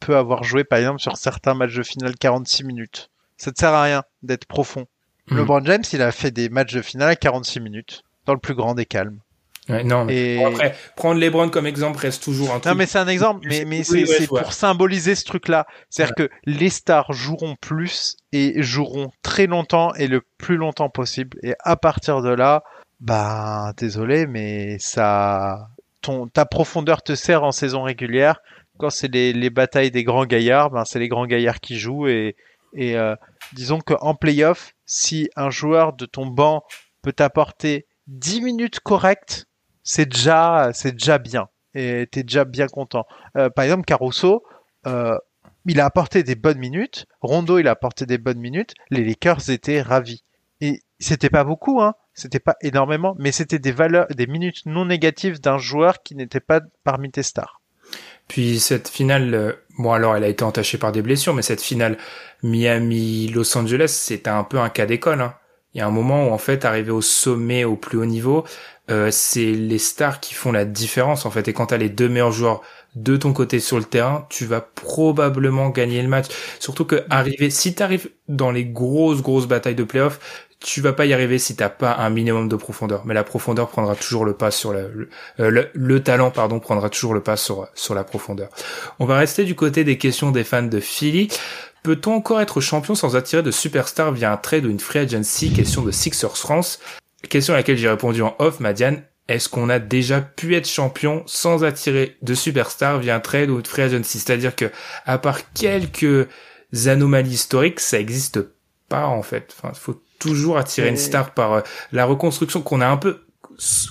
peut avoir joué par exemple sur certains matchs de finale 46 minutes. Ça te sert à rien d'être profond. Hmm. LeBron James, il a fait des matchs de finale à 46 minutes dans le plus grand des calmes. non, mais après, prendre LeBron comme exemple reste toujours un truc. Non, mais c'est un exemple, mais, mais c'est pour symboliser ce truc-là. C'est-à-dire que les stars joueront plus et joueront très longtemps et le plus longtemps possible. Et à partir de là, bah, désolé, mais ça, ton, ta profondeur te sert en saison régulière. Quand c'est les, les batailles des grands gaillards, ben c'est les grands gaillards qui jouent et, et euh, disons qu'en playoff, si un joueur de ton banc peut t'apporter 10 minutes correctes, c'est déjà, bien. Et t'es déjà bien content. Euh, par exemple, Caruso, euh, il a apporté des bonnes minutes. Rondo, il a apporté des bonnes minutes. Les Lakers étaient ravis. Et c'était pas beaucoup, hein. C'était pas énormément, mais c'était des valeurs, des minutes non négatives d'un joueur qui n'était pas parmi tes stars. Puis cette finale, euh, bon alors elle a été entachée par des blessures, mais cette finale Miami-Los Angeles, c'était un peu un cas d'école. Hein. Il y a un moment où en fait, arriver au sommet, au plus haut niveau, euh, c'est les stars qui font la différence en fait. Et quand t'as les deux meilleurs joueurs de ton côté sur le terrain, tu vas probablement gagner le match. Surtout que arriver, si t'arrives dans les grosses grosses batailles de playoffs, tu vas pas y arriver si t'as pas un minimum de profondeur. Mais la profondeur prendra toujours le pas sur le, euh, le, talent, pardon, prendra toujours le pas sur, sur la profondeur. On va rester du côté des questions des fans de Philly. Peut-on encore être champion sans attirer de superstars via un trade ou une free agency? Question de Sixers France. Question à laquelle j'ai répondu en off, Madiane. Est-ce qu'on a déjà pu être champion sans attirer de superstars via un trade ou une free agency? C'est-à-dire que, à part quelques anomalies historiques, ça existe pas, en fait. Enfin, faut toujours attirer une star par euh, la reconstruction qu'on a un peu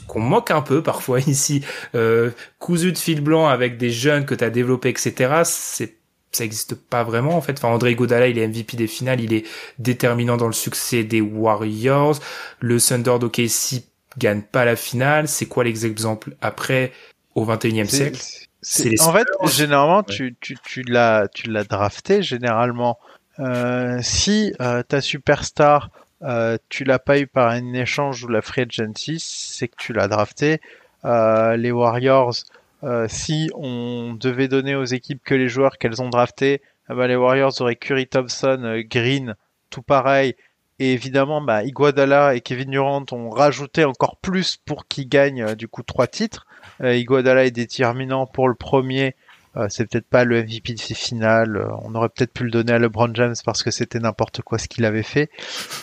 qu'on moque un peu parfois ici, euh, cousu de fil blanc avec des jeunes que tu as développés, etc. C'est ça existe pas vraiment en fait. Enfin, André Godala, il est MVP des finales, il est déterminant dans le succès des Warriors. Le Thunder d'OKC gagne pas la finale. C'est quoi l'exemple après au 21e siècle? C'est en fait généralement tu tu tu l'as tu l'as drafté généralement. Euh, si euh, ta superstar euh, tu l'as pas eu par un échange ou la free agency, c'est que tu l'as drafté. Euh, les Warriors, euh, si on devait donner aux équipes que les joueurs qu'elles ont draftés, eh ben, les Warriors auraient Curry Thompson, Green, tout pareil. Et évidemment, bah, Iguodala et Kevin Durant ont rajouté encore plus pour qu'ils gagnent du coup trois titres. Iguodala est déterminant pour le premier euh, c'est peut-être pas le MVP de finale. Euh, on aurait peut-être pu le donner à LeBron James parce que c'était n'importe quoi ce qu'il avait fait.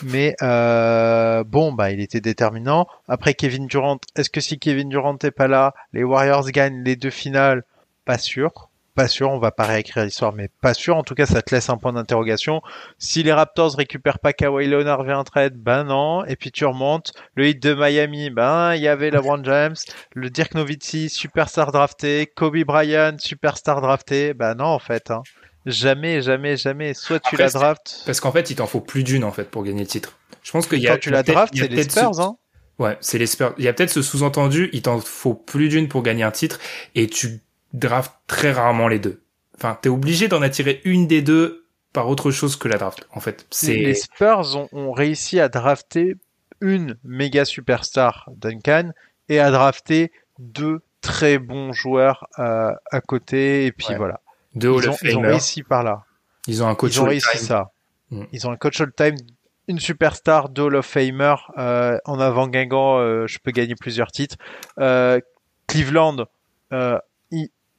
Mais euh, bon, bah il était déterminant. Après Kevin Durant, est-ce que si Kevin Durant n'est pas là, les Warriors gagnent les deux finales? Pas sûr. Pas sûr, on va pas réécrire l'histoire, mais pas sûr. En tout cas, ça te laisse un point d'interrogation. Si les Raptors récupèrent pas Kawhi Leonard via un trade, ben non. Et puis tu remontes. Le hit de Miami, ben il y avait LeBron James, le Dirk Nowitzki, superstar drafté, Kobe Bryant, superstar drafté. Ben non, en fait. Hein. Jamais, jamais, jamais. Soit tu la draftes. Parce qu'en fait, il t'en faut plus d'une en fait pour gagner le titre. Je pense qu'il y a. Quand tu la draftes, c'est les Spurs, hein. Ouais, c'est les Spurs. Il y a peut-être ce sous-entendu, il t'en faut plus d'une pour gagner un titre et tu draftes très rarement les deux. Enfin, t'es obligé d'en attirer une des deux par autre chose que la draft. En fait, c'est les Spurs ont, ont, réussi à drafter une méga superstar Duncan et à drafter deux très bons joueurs euh, à côté et puis voilà. Deux ils, ont, ils ont réussi par là. Ils ont un coach ils ont réussi ça. Mm. Ils ont un coach all time une superstar de Hall of Famer euh, en avant Guingamp, euh, je peux gagner plusieurs titres. Cleveland,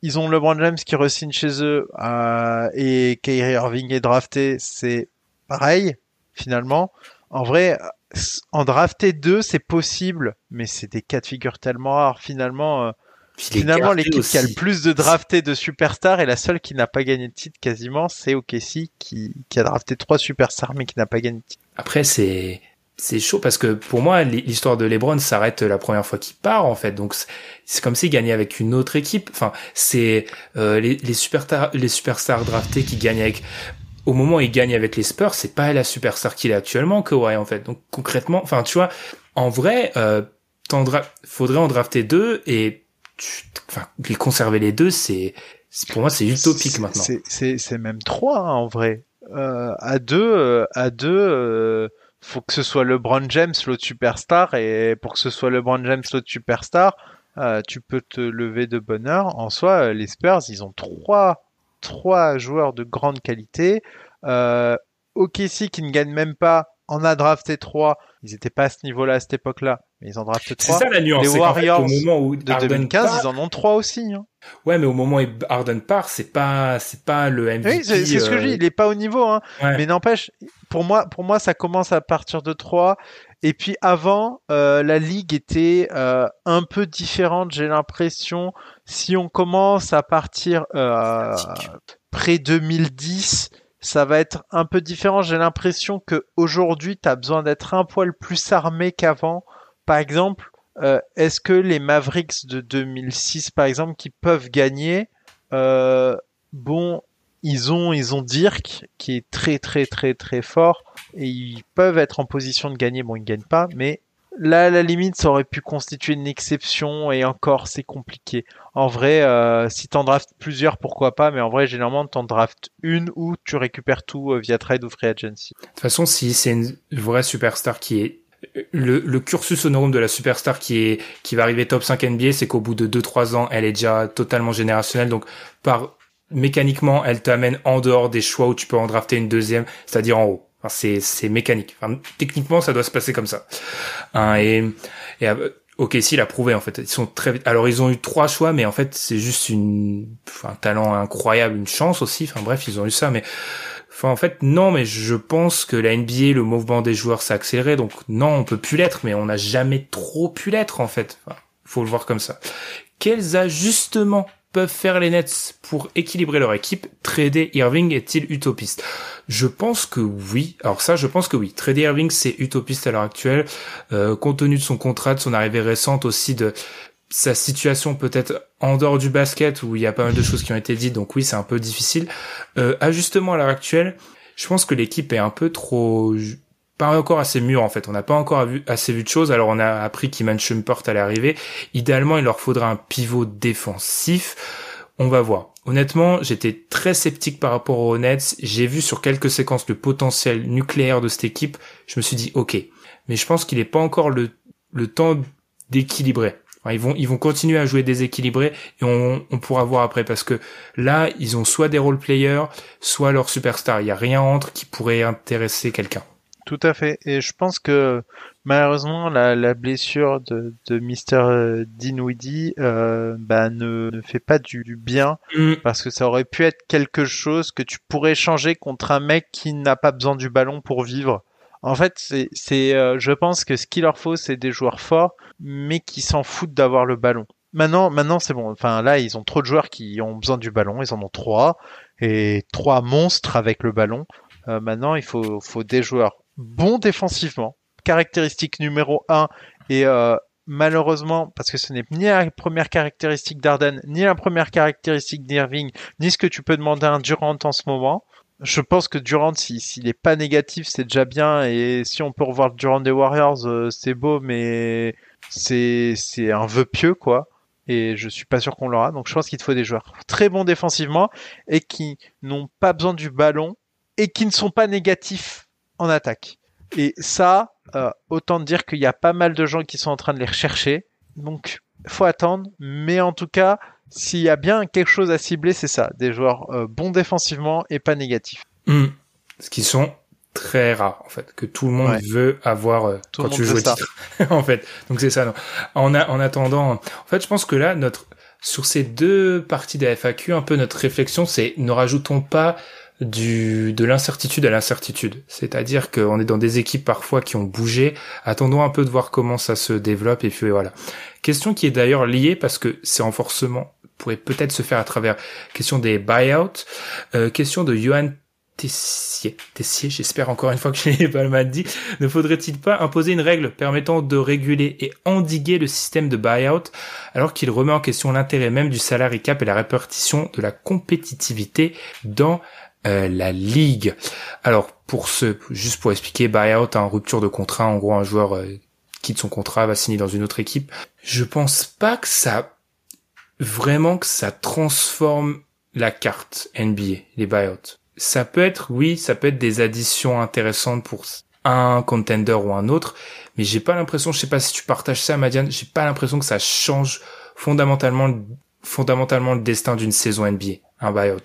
ils, ont LeBron James qui re-signe chez eux euh, et Kyrie Irving est drafté, c'est pareil finalement. En vrai, en drafter deux, c'est possible, mais c'est des cas de figure tellement rares finalement. Finalement, l'équipe qui a le plus de draftés de superstars et la seule qui n'a pas gagné de titre quasiment, c'est OKC qui, qui a drafté trois superstars mais qui n'a pas gagné de titre. Après, c'est c'est chaud parce que pour moi, l'histoire de LeBron s'arrête la première fois qu'il part en fait. Donc c'est comme s'il gagnait avec une autre équipe. Enfin, c'est euh, les, les superstars les superstars draftés qui gagnent avec au moment où il gagne avec les Spurs, c'est pas la superstar qu'il est actuellement, Kawhi en fait. Donc concrètement, enfin tu vois, en vrai, euh, faudrait en drafter deux et enfin, les conserver les deux, c'est, pour moi, c'est utopique maintenant. C'est même trois hein, en vrai. Euh, à deux, euh, à deux, euh, faut que ce soit LeBron James l'autre superstar et pour que ce soit LeBron James l'autre superstar, euh, tu peux te lever de bonheur. En soi, les Spurs, ils ont trois, trois joueurs de grande qualité. Euh, OKC qui ne gagne même pas en a drafté trois. Ils étaient pas à ce niveau-là à cette époque-là, mais ils en draftent trois. C'est ça la nuance. Les Warriors au moment où de 2015, ils en ont trois aussi. Hein. Ouais, mais au moment où Harden part, c'est pas, c'est pas le MVP. Oui, c'est ce que je dis. Il est pas au niveau, hein. Mais n'empêche, pour moi, pour moi, ça commence à partir de trois. Et puis avant, euh, la ligue était euh, un peu différente. J'ai l'impression. Si on commence à partir euh, près 2010 ça va être un peu différent. J'ai l'impression que aujourd'hui, tu as besoin d'être un poil plus armé qu'avant. Par exemple, euh, est-ce que les Mavericks de 2006, par exemple, qui peuvent gagner, euh, bon, ils ont ils ont Dirk qui est très très très très fort et ils peuvent être en position de gagner. Bon, ils gagnent pas, mais là, à la limite, ça aurait pu constituer une exception et encore, c'est compliqué. En vrai, euh, si t'en draftes plusieurs, pourquoi pas, mais en vrai, généralement, t'en draftes une ou tu récupères tout euh, via trade ou free agency. De toute façon, si c'est une vraie superstar qui est le, le cursus honorum de la superstar qui est qui va arriver top 5 NBA, c'est qu'au bout de 2-3 ans, elle est déjà totalement générationnelle. Donc, par mécaniquement, elle t'amène en dehors des choix où tu peux en drafter une deuxième, c'est-à-dire en haut. Enfin, c'est c'est mécanique. Enfin, techniquement, ça doit se passer comme ça. Hein, et et euh, ok, si, il a prouvé en fait. Ils sont très. Alors ils ont eu trois choix, mais en fait c'est juste une un talent incroyable, une chance aussi. Enfin bref, ils ont eu ça, mais Enfin, en fait, non, mais je pense que la NBA, le mouvement des joueurs s'est accéléré, donc non, on peut plus l'être, mais on n'a jamais trop pu l'être, en fait. Enfin, faut le voir comme ça. Quels ajustements peuvent faire les Nets pour équilibrer leur équipe? Trader Irving est-il utopiste? Je pense que oui. Alors ça, je pense que oui. Trader Irving, c'est utopiste à l'heure actuelle, euh, compte tenu de son contrat, de son arrivée récente aussi, de sa situation peut-être en dehors du basket où il y a pas mal de choses qui ont été dites. Donc oui, c'est un peu difficile. Euh, ajustement à l'heure actuelle, je pense que l'équipe est un peu trop pas encore assez mûr en fait. On n'a pas encore assez vu de choses. Alors on a appris qu'Iman Shumport allait arriver. Idéalement, il leur faudra un pivot défensif. On va voir. Honnêtement, j'étais très sceptique par rapport aux Nets. J'ai vu sur quelques séquences le potentiel nucléaire de cette équipe. Je me suis dit ok, mais je pense qu'il n'est pas encore le, le temps d'équilibrer. Enfin, ils vont ils vont continuer à jouer déséquilibré et on, on pourra voir après parce que là ils ont soit des role players, soit leur superstar. Il y a rien entre qui pourrait intéresser quelqu'un. Tout à fait. Et je pense que malheureusement la, la blessure de, de Mr. Euh, Dinwiddie euh, bah, ne, ne, fait pas du, du bien Mm. parce que ça aurait pu être quelque chose que tu pourrais changer contre un mec qui n'a pas besoin du ballon pour vivre. En fait, c'est, euh, je pense que ce qu'il leur faut, c'est des joueurs forts, mais qui s'en foutent d'avoir le ballon. maintenant, maintenant c'est bon. Enfin là, ils ont trop de joueurs qui ont besoin du ballon. Ils en ont trois et trois monstres avec le ballon. Euh, maintenant, il faut, faut des joueurs bons défensivement. Caractéristique numéro un et euh, malheureusement, parce que ce n'est ni la première caractéristique d'Arden, ni la première caractéristique d'Irving, ni ce que tu peux demander à un Durant en ce moment. Je pense que Durant, s'il si, est pas négatif, c'est déjà bien. Et si on peut revoir Durant des Warriors, euh, c'est beau, mais c'est c'est un vœu pieux, quoi. Et je suis pas sûr qu'on l'aura. Donc je pense qu'il te faut des joueurs très bons défensivement et qui n'ont pas besoin du ballon et qui ne sont pas négatifs en attaque. Et ça, euh, autant dire qu'il y a pas mal de gens qui sont en train de les rechercher. Donc faut attendre. Mais en tout cas, s'il y a bien quelque chose à cibler, c'est ça. Des joueurs euh, bons défensivement et pas négatifs. Mmh. Ce qui sont très rares, en fait, que tout le monde veut avoir euh, quand tu joues au titre. en fait. Donc c'est ça. Non. En, en attendant, en fait, je pense que là, notre sur ces deux parties des FAQ, un peu notre réflexion, c'est ne rajoutons pas du de l'incertitude à l'incertitude. C'est-à-dire qu'on est dans des équipes parfois qui ont bougé. Attendons un peu de voir comment ça se développe et puis voilà. Question qui est d'ailleurs liée parce que ces renforcements pourraient peut-être se faire à travers question des buyouts, euh, question de Johan Tessier, Tessier, j'espère encore une fois que je n'ai pas mal dit, ne faudrait-il pas imposer une règle permettant de réguler et endiguer le système de buyout alors qu'il remet en question l'intérêt même du salary cap et la répartition de la compétitivité dans euh, la ligue? Alors pour ce, juste pour expliquer, buyout, en rupture de contrat, en gros un joueur euh, quitte son contrat, va signer dans une autre équipe. Je pense pas que ça vraiment que ça transforme la carte NBA, les buyouts. Ça peut être, oui, ça peut être des additions intéressantes pour un contender ou un autre, mais j'ai pas l'impression, je sais pas si tu partages ça, Madiane, j'ai pas l'impression que ça change fondamentalement, fondamentalement le destin d'une saison NBA, un buyout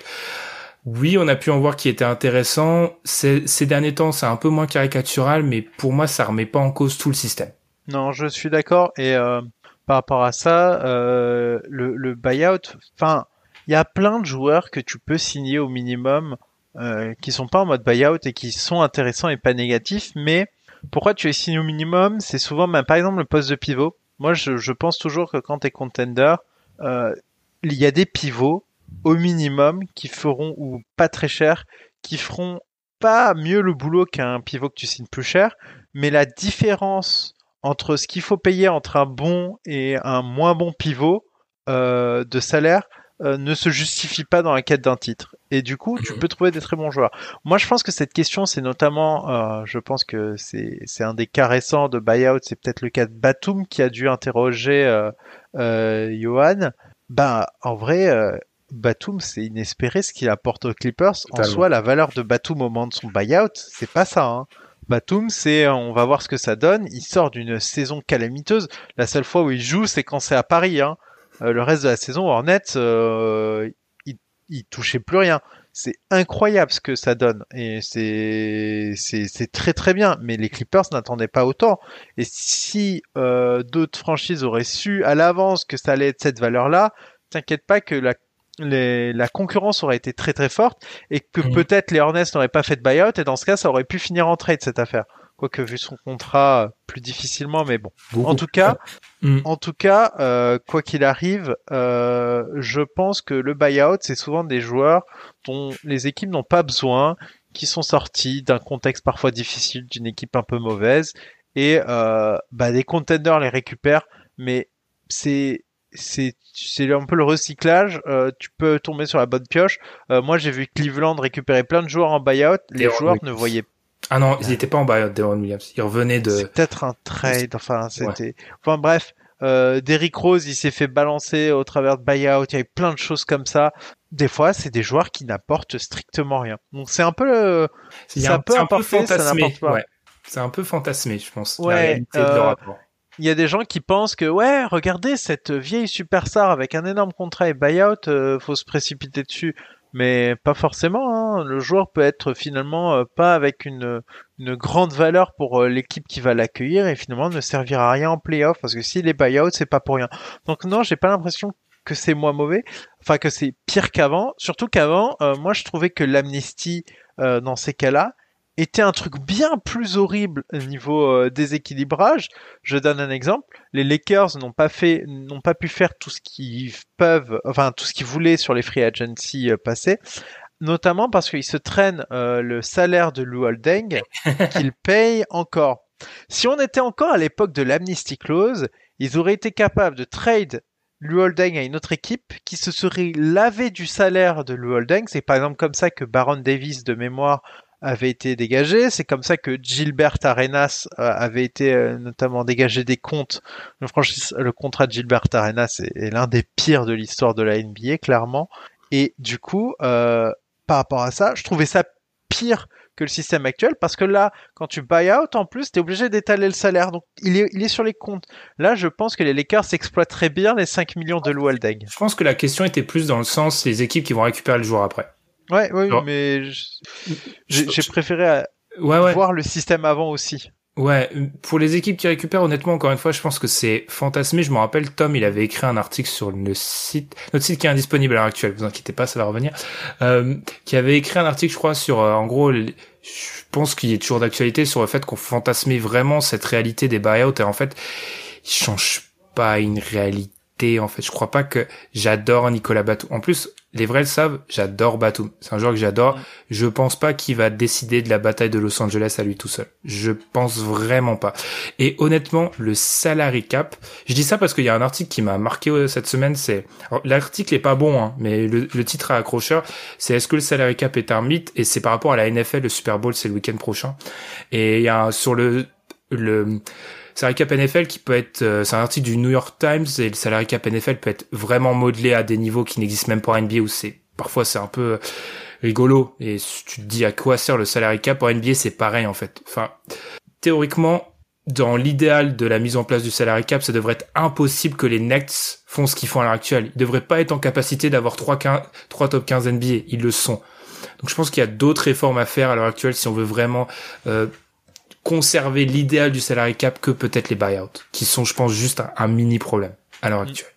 oui, on a pu en voir qui était intéressant. Ces, ces derniers temps, c'est un peu moins caricatural, mais pour moi, ça remet pas en cause tout le système. Non, je suis d'accord. Et euh, par rapport à ça, euh, le, buyout, enfin, il y a plein de joueurs que tu peux signer au minimum euh, qui sont pas en mode buyout et qui sont intéressants et pas négatifs. Mais pourquoi tu es signé au minimum? C'est souvent, ben, par exemple, le poste de pivot. Moi, je, je pense toujours que quand tu es contender, euh, il y a des pivots au minimum qui feront ou pas très cher, qui feront pas mieux le boulot qu'un pivot que tu signes plus cher, mais la différence entre ce qu'il faut payer entre un bon et un moins bon pivot euh, de salaire euh, ne se justifie pas dans la quête d'un titre. Et du coup, tu peux trouver des très bons joueurs. Moi, je pense que cette question, c'est notamment, euh, je pense que c'est c'est un des cas récents de buyout, c'est peut-être le cas de Batum qui a dû interroger Johan. Ben, en vrai, Batum, c'est inespéré ce qu'il apporte aux Clippers. En soi, la valeur de Batum au moment de son buyout, c'est pas ça. Hein. Batum, c'est on va voir ce que ça donne. Il sort d'une saison calamiteuse. La seule fois où il joue, c'est quand c'est à Paris. Hein. Euh, le reste de la saison, Hornets, euh, il, il touchait plus rien. C'est incroyable ce que ça donne et c'est c'est très très bien. Mais les Clippers n'attendaient pas autant. Et si euh, d'autres franchises auraient su à l'avance que ça allait être cette valeur-là, t'inquiète pas que la les, la concurrence aurait été très très forte et que mm. peut-être les Hornets n'auraient pas fait de buyout et dans ce cas ça aurait pu finir en trade cette affaire. Quoique vu son contrat plus difficilement, mais bon. En tout cas, mm. en tout cas, euh, quoi qu'il arrive, euh, je pense que le buyout c'est souvent des joueurs dont les équipes n'ont pas besoin, qui sont sortis d'un contexte parfois difficile, d'une équipe un peu mauvaise et euh, bah, des contenders les récupèrent, mais c'est c'est c'est un peu le recyclage. Euh, tu peux tomber sur la bonne pioche. Euh, moi, j'ai vu Cleveland récupérer plein de joueurs en buyout. Les joueurs ne voyaient ah non, ils n'étaient pas en buyout, Deron Williams. Ils revenaient de. C'est peut-être un trade. Enfin, c'était. Enfin bref, euh, Derrick Rose, il s'est fait balancer au travers de buyout. Il y avait plein de choses comme ça. Des fois, c'est des joueurs qui n'apportent strictement rien. Donc c'est un peu. Le... C'est un, peu, un peu fantasmé. Ouais. C'est un peu fantasmé, je pense. Ouais. Euh, il y a des gens qui pensent que ouais, regardez cette vieille superstar avec un énorme contrat et buyout, euh, faut se précipiter dessus. Mais pas forcément. Hein. Le joueur peut être finalement euh, pas avec une, grande valeur pour euh, l'équipe qui va l'accueillir et finalement ne servira à rien en playoff parce que s'il est buyout, c'est pas pour rien. Donc non, j'ai pas l'impression que c'est moins mauvais, enfin que c'est pire qu'avant. Surtout qu'avant, moi je trouvais que l'amnistie dans ces cas-là était un truc bien plus horrible au niveau euh, déséquilibrage. Je donne un exemple. Les Lakers n'ont pas fait, n'ont pas pu faire tout ce qu'ils peuvent, enfin tout ce qu'ils voulaient sur les free agency euh, passés, notamment parce qu'ils se traînent euh, le salaire de Lou Holding qu'ils payent encore. Si on était encore à l'époque de l'amnesty clause, ils auraient été capables de trade Lou Holding à une autre équipe qui se serait lavé du salaire de Lou Holding. C'est par exemple comme ça que Baron Davis de mémoire avait été dégagé. C'est comme ça que Gilbert Arenas euh, avait été euh, notamment dégagé des comptes. Le, le contrat de Gilbert Arenas est, l'un des pires de l'histoire de la NBA, clairement. Et du coup, euh, par rapport à ça, je trouvais ça pire que le système actuel parce que là, quand tu buy out, en plus, tu es obligé d'étaler le salaire. Donc, il est, il est sur les comptes. Là, je pense que les Lakers exploiteraient bien les 5 millions de Lou Je pense que la question était plus dans le sens les équipes qui vont récupérer le jour après. Ouais, ouais, mais j'ai préféré voir le système avant aussi. Ouais, pour les équipes qui récupèrent, honnêtement, encore une fois, je pense que c'est fantasmé. Je me rappelle, Tom, il avait écrit un article sur le site, notre site qui est indisponible à l'heure actuelle, vous inquiétez pas, ça va revenir, euh, qui avait écrit un article, je crois, sur, euh, en gros, je pense qu'il est toujours d'actualité sur le fait qu'on fantasmait vraiment cette réalité des buyouts et en fait, il change pas une réalité en fait. Je crois pas que j'adore Nicolas Batum. En plus, les vrais le savent, j'adore Batum. C'est un joueur que j'adore. Je pense pas qu'il va décider de la bataille de Los Angeles à lui tout seul. Je pense vraiment pas. Et honnêtement, le salary cap, je dis ça parce qu'il y a un article qui m'a marqué euh, cette semaine, c'est, l'article est pas bon, hein, mais le, titre à accrocheur, c'est est-ce que le salary cap est un mythe? Et c'est par rapport à la NFL, le Super Bowl, c'est le week-end prochain. Et il y a sur le, le, salary cap NFL qui peut être, euh, c'est un article du New York Times et le salary cap NFL peut être vraiment modelé à des niveaux qui n'existent même pas en NBA où c'est parfois c'est un peu rigolo et tu te dis à quoi sert le salary cap en NBA c'est pareil en fait. Enfin théoriquement dans l'idéal de la mise en place du salary cap, ça devrait être impossible que les Nets font ce qu'ils font à l'heure actuelle. Ils devraient pas être en capacité d'avoir 3, 3 top 15 NBA. Ils le sont. Donc je pense qu'il y a d'autres réformes à faire à l'heure actuelle si on veut vraiment euh, conserver l'idéal du salary cap que peut-être les buyouts, qui sont, je pense, juste un, mini problème à l'heure actuelle.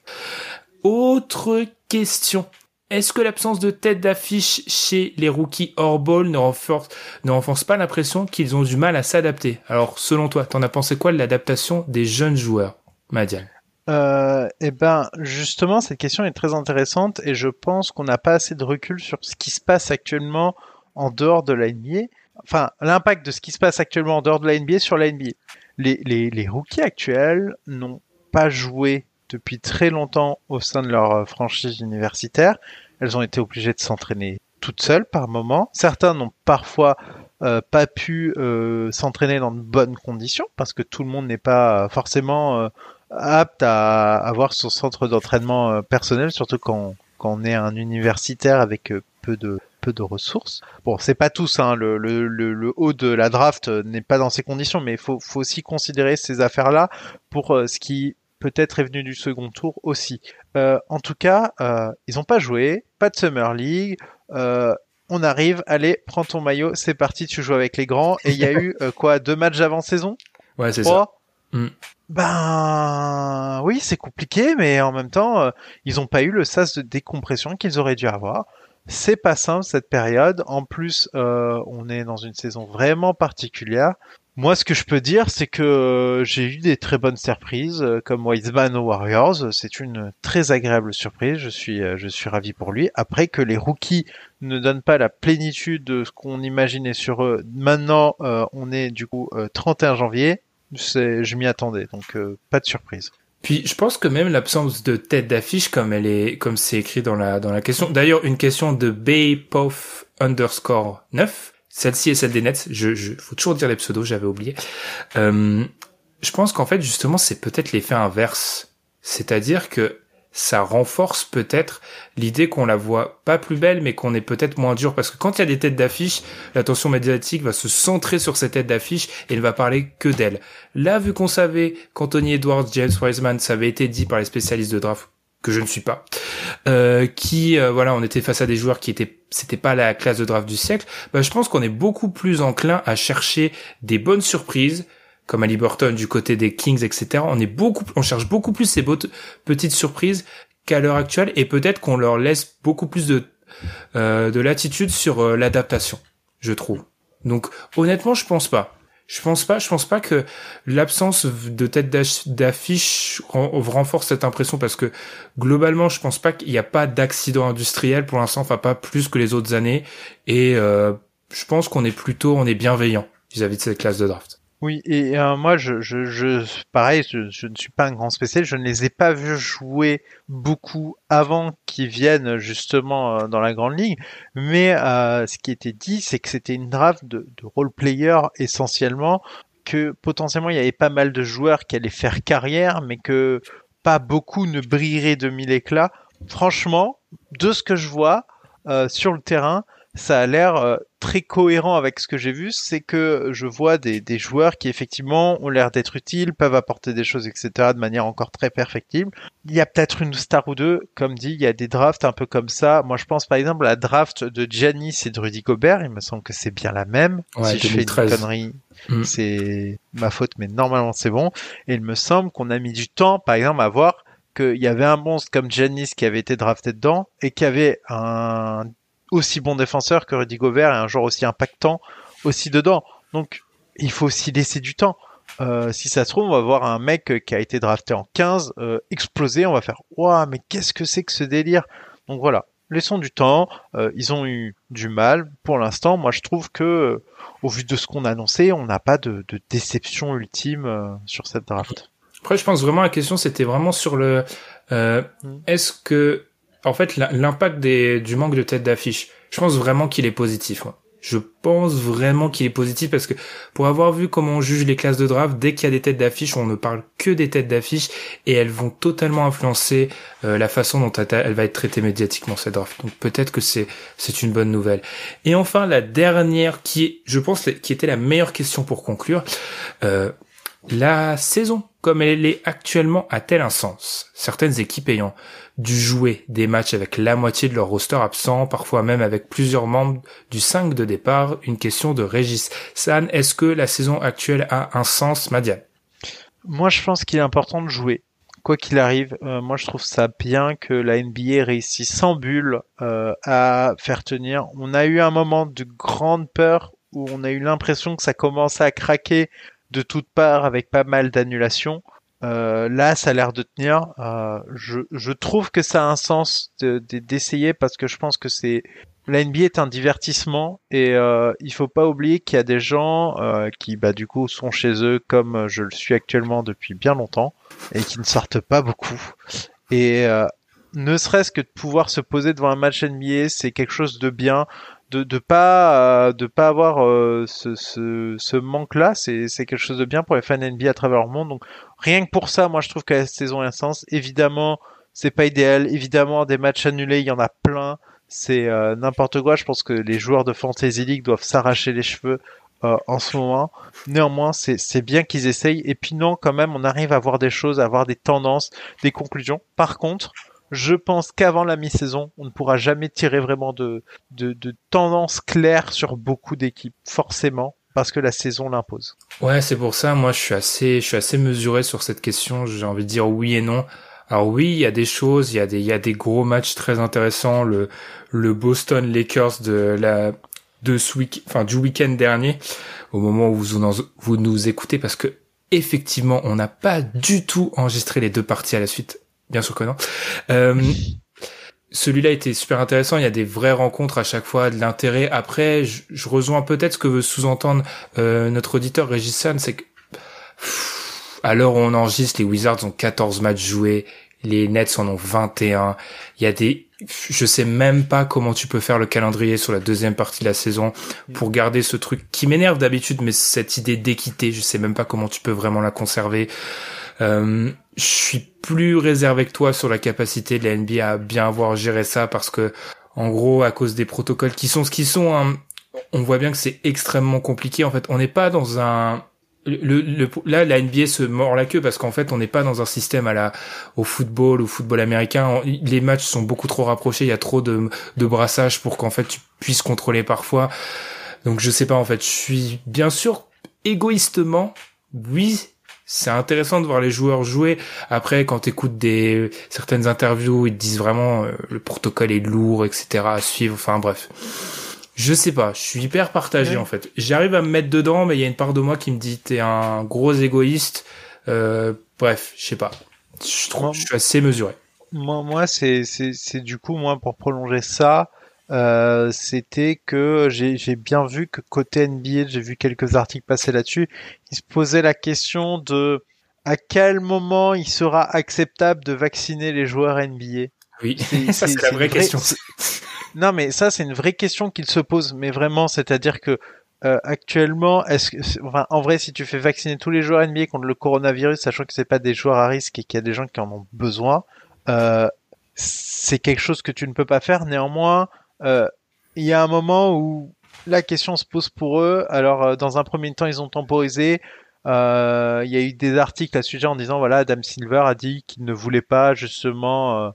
Autre question. Est-ce que l'absence de tête d'affiche chez les rookies hors ball ne renforce, ne renforce pas l'impression qu'ils ont du mal à s'adapter? Alors, selon toi, t'en as pensé quoi de l'adaptation des jeunes joueurs, Madiane? Euh, eh ben, justement, cette question est très intéressante et je pense qu'on n'a pas assez de recul sur ce qui se passe actuellement en dehors de la NBA enfin, l'impact de ce qui se passe actuellement en dehors de la NBA sur la NBA. Les, les, les rookies actuels n'ont pas joué depuis très longtemps au sein de leur euh, franchise universitaire. Elles ont été obligées de s'entraîner toutes seules par moment. Certains n'ont parfois euh, pas pu euh, s'entraîner dans de bonnes conditions parce que tout le monde n'est pas forcément apte à avoir son centre d'entraînement personnel, surtout quand, quand on est un universitaire avec peu de de ressources. Bon, c'est pas tous, hein, le, le, le, haut de la draft n'est pas dans ces conditions, mais il faut, faut aussi considérer ces affaires-là pour euh, ce qui peut-être est venu du second tour aussi. Euh, en tout cas, euh, ils ont pas joué, pas de Summer League. on arrive, allez, prends ton maillot, c'est parti, tu joues avec les grands. Et il y a eu quoi, deux matchs avant saison Ouais, c'est ça. Mm. Ben oui, c'est compliqué, mais en même temps, ils n'ont pas eu le sas de décompression qu'ils auraient dû avoir. C'est pas simple cette période. En plus, euh, on est dans une saison vraiment particulière. Moi, ce que je peux dire, c'est que euh, j'ai eu des très bonnes surprises, euh, comme Wiseman aux Warriors. C'est une très agréable surprise. Je suis, je suis ravi pour lui. Après que les rookies ne donnent pas la plénitude de ce qu'on imaginait sur eux. Maintenant, on est du coup 31 janvier. Je m'y attendais, donc pas de surprise. Puis je pense que même l'absence de tête d'affiche, comme elle est, comme c'est écrit dans la dans la question. D'ailleurs, une question de Baypof underscore 9. Celle-ci est celle des Nets. Je, je faut toujours dire les pseudos, j'avais oublié. Euh, je pense qu'en fait, justement, c'est peut-être l'effet inverse. C'est-à-dire que ça renforce peut-être l'idée qu'on la voit pas plus belle, mais qu'on est peut-être moins dur. Parce que quand il y a des têtes d'affiche, l'attention médiatique va se centrer sur ces têtes d'affiche et ne va parler que d'elle. Là, vu qu'on savait qu'Anthony Edwards, James Wiseman, ça avait été dit par les spécialistes de draft, que je ne suis pas, euh, qui, euh, voilà, on était face à des joueurs qui étaient, c'était pas la classe de draft du siècle, bah, je pense qu'on est beaucoup plus enclin à chercher des bonnes surprises, comme Ali Burton du côté des Kings, etc. On est beaucoup, on cherche beaucoup plus ces petites surprises qu'à l'heure actuelle et peut-être qu'on leur laisse beaucoup plus de euh, de latitude sur euh, l'adaptation, je trouve. Donc honnêtement, je pense pas. Je pense pas, je pense pas que l'absence de tête d'affiche renforce cette impression parce que globalement, je pense pas qu'il n'y a pas d'accident industriel pour l'instant, enfin pas plus que les autres années. Et euh, je pense qu'on est plutôt, on est bienveillant vis-à-vis de cette classe de draft. Oui, et euh, moi, je, je, je, pareil, je, ne suis pas un grand spécialiste, je ne les ai pas vus jouer beaucoup avant qu'ils viennent justement euh, dans la grande ligue, mais euh, ce qui était dit, c'est que c'était une draft de, de role-player essentiellement, que potentiellement il y avait pas mal de joueurs qui allaient faire carrière, mais que pas beaucoup ne brilleraient de mille éclats. Franchement, de ce que je vois sur le terrain, ça a l'air euh, très cohérent avec ce que j'ai vu, c'est que je vois des, des, joueurs qui effectivement ont l'air d'être utiles, peuvent apporter des choses, etc. de manière encore très perfectible. Il y a peut-être une star ou deux, comme dit, il y a des drafts un peu comme ça. Moi, je pense par exemple à la draft de Giannis et de Rudy Gobert, il me semble que c'est bien la même. si je fais une connerie, mm. c'est ma faute, mais normalement c'est bon. Et il me semble qu'on a mis du temps, par exemple, à voir qu'il y avait un monstre comme Giannis qui avait été drafté dedans et qui avait un aussi bon défenseur que Rudy Gobert et un joueur aussi impactant aussi dedans. Donc il faut aussi laisser du temps. Euh, si ça se trouve, on va voir un mec qui a été drafté en 15 euh, exploser, on va faire waouh, mais qu'est-ce que c'est que ce délire? Donc voilà, laissons du temps. Euh, ils ont eu du mal pour l'instant. Moi, je trouve que au vu de ce qu'on a annoncé, on n'a pas de, de, déception ultime sur cette draft. Après, je pense vraiment la question, c'était vraiment sur le mm. est-ce que en fait, l'impact du manque de tête d'affiche, je pense vraiment qu'il est positif. Je pense vraiment qu'il est positif parce que pour avoir vu comment on juge les classes de draft, dès qu'il y a des têtes d'affiche, on ne parle que des têtes d'affiche et elles vont totalement influencer euh, la façon dont elle va être traitée médiatiquement cette draft. Donc peut-être que c'est une bonne nouvelle. Et enfin la dernière qui je pense, qui était la meilleure question pour conclure, euh, la saison comme elle est actuellement a-t-elle un sens? Certaines équipes ayant dû jouer des matchs avec la moitié de leur roster absent, parfois même avec plusieurs membres du 5 de départ, une question de Régis. San, est-ce que la saison actuelle a un sens, Madian Moi, je pense qu'il est important de jouer. Quoi qu'il arrive, euh, moi je trouve ça bien que la NBA réussisse sans bulle euh, à faire tenir. On a eu un moment de grande peur où on a eu l'impression que ça commençait à craquer de toutes parts avec pas mal d'annulations. Euh, là, ça a l'air de tenir. Euh, je, je, trouve que ça a un sens d'essayer parce que je pense que c'est la NBA est un divertissement et euh, il faut pas oublier qu'il y a des gens euh, qui, bah, du coup, sont chez eux comme je le suis actuellement depuis bien longtemps et qui ne sortent pas beaucoup. Et euh, ne serait-ce que de pouvoir se poser devant un match NBA, c'est quelque chose de bien de de pas euh, de pas avoir euh, ce, ce, ce manque là c'est c'est quelque chose de bien pour les fans NBA à travers le monde. Donc rien que pour ça moi je trouve que la saison a un sens évidemment c'est pas idéal. Évidemment des matchs annulés il y en a plein. C'est euh, n'importe quoi. Je pense que les joueurs de fantasy league doivent s'arracher les cheveux en ce moment. Néanmoins c'est bien qu'ils essayent. Et puis non quand même on arrive à voir des choses à voir des tendances des conclusions. Par contre je pense qu'avant la mi-saison, on ne pourra jamais tirer vraiment de, de, de tendance claire sur beaucoup d'équipes, forcément, parce que la saison l'impose. Ouais, c'est pour ça, moi, je suis assez, je suis assez mesuré sur cette question. J'ai envie de dire oui et non. Alors oui, il y a des choses, il y a des, il y a des gros matchs très intéressants. Le, le Boston Lakers de la, de ce week, enfin du week-end dernier, au moment où vous, vous nous écoutez, parce que effectivement, on n'a pas du tout enregistré les deux parties à la suite Bien sûr que non. Euh, celui-là était super intéressant. Il y a des vraies rencontres à chaque fois, de l'intérêt. Après, je, je rejoins peut-être ce que veut sous-entendre euh, notre auditeur Régis San, c'est que à l'heure où on enregistre, les Wizards ont 14 matchs joués, les Nets en ont 21. Il y a des, je sais même pas comment tu peux faire le calendrier sur la deuxième partie de la saison pour garder ce truc qui m'énerve d'habitude, mais cette idée d'équité, je sais même pas comment tu peux vraiment la conserver. Euh, je suis plus réservé que toi sur la capacité de la NBA à bien avoir géré ça parce que, en gros, à cause des protocoles qui sont ce qu'ils sont, hein, on voit bien que c'est extrêmement compliqué. En fait, on n'est pas dans un le, le, là, la NBA se mord la queue parce qu'en fait, on n'est pas dans un système à la au football, au football américain. Les matchs sont beaucoup trop rapprochés. Il y a trop de, de brassage pour qu'en fait tu puisses contrôler parfois. Donc, je sais pas. En fait, je suis bien sûr égoïstement, oui, c'est intéressant de voir les joueurs jouer. Après, quand tu écoutes des certaines interviews, ils te disent vraiment euh, le protocole est lourd, etc. à suivre. Enfin bref, Je sais pas, je suis hyper partagé en fait. J'arrive à me mettre dedans, mais il y a une part de moi qui me dit t'es un gros égoïste. Euh, bref, je sais pas. Je trouve, je suis assez mesuré. Moi, moi, c'est c'est du coup moi pour prolonger ça, euh, c'était que j'ai bien vu que côté NBA, j'ai vu quelques articles passer là-dessus, ils se posaient la question de à quel moment il sera acceptable de vacciner les joueurs NBA. Oui, ça c'est la vraie question. Non, mais ça, c'est une vraie question qu'il se pose, mais vraiment, c'est-à-dire que euh, actuellement, est-ce que, enfin, en vrai, si tu fais vacciner tous les joueurs NBA contre le coronavirus, sachant que c'est pas des joueurs à risque et qu'il y a des gens qui en ont besoin, euh, c'est quelque chose que tu ne peux pas faire. Néanmoins, il y a un moment où la question se pose pour eux. Alors, euh, dans un premier temps, ils ont temporisé. Euh, il y a eu des articles à ce sujet en disant voilà, Adam Silver a dit qu'il ne voulait pas justement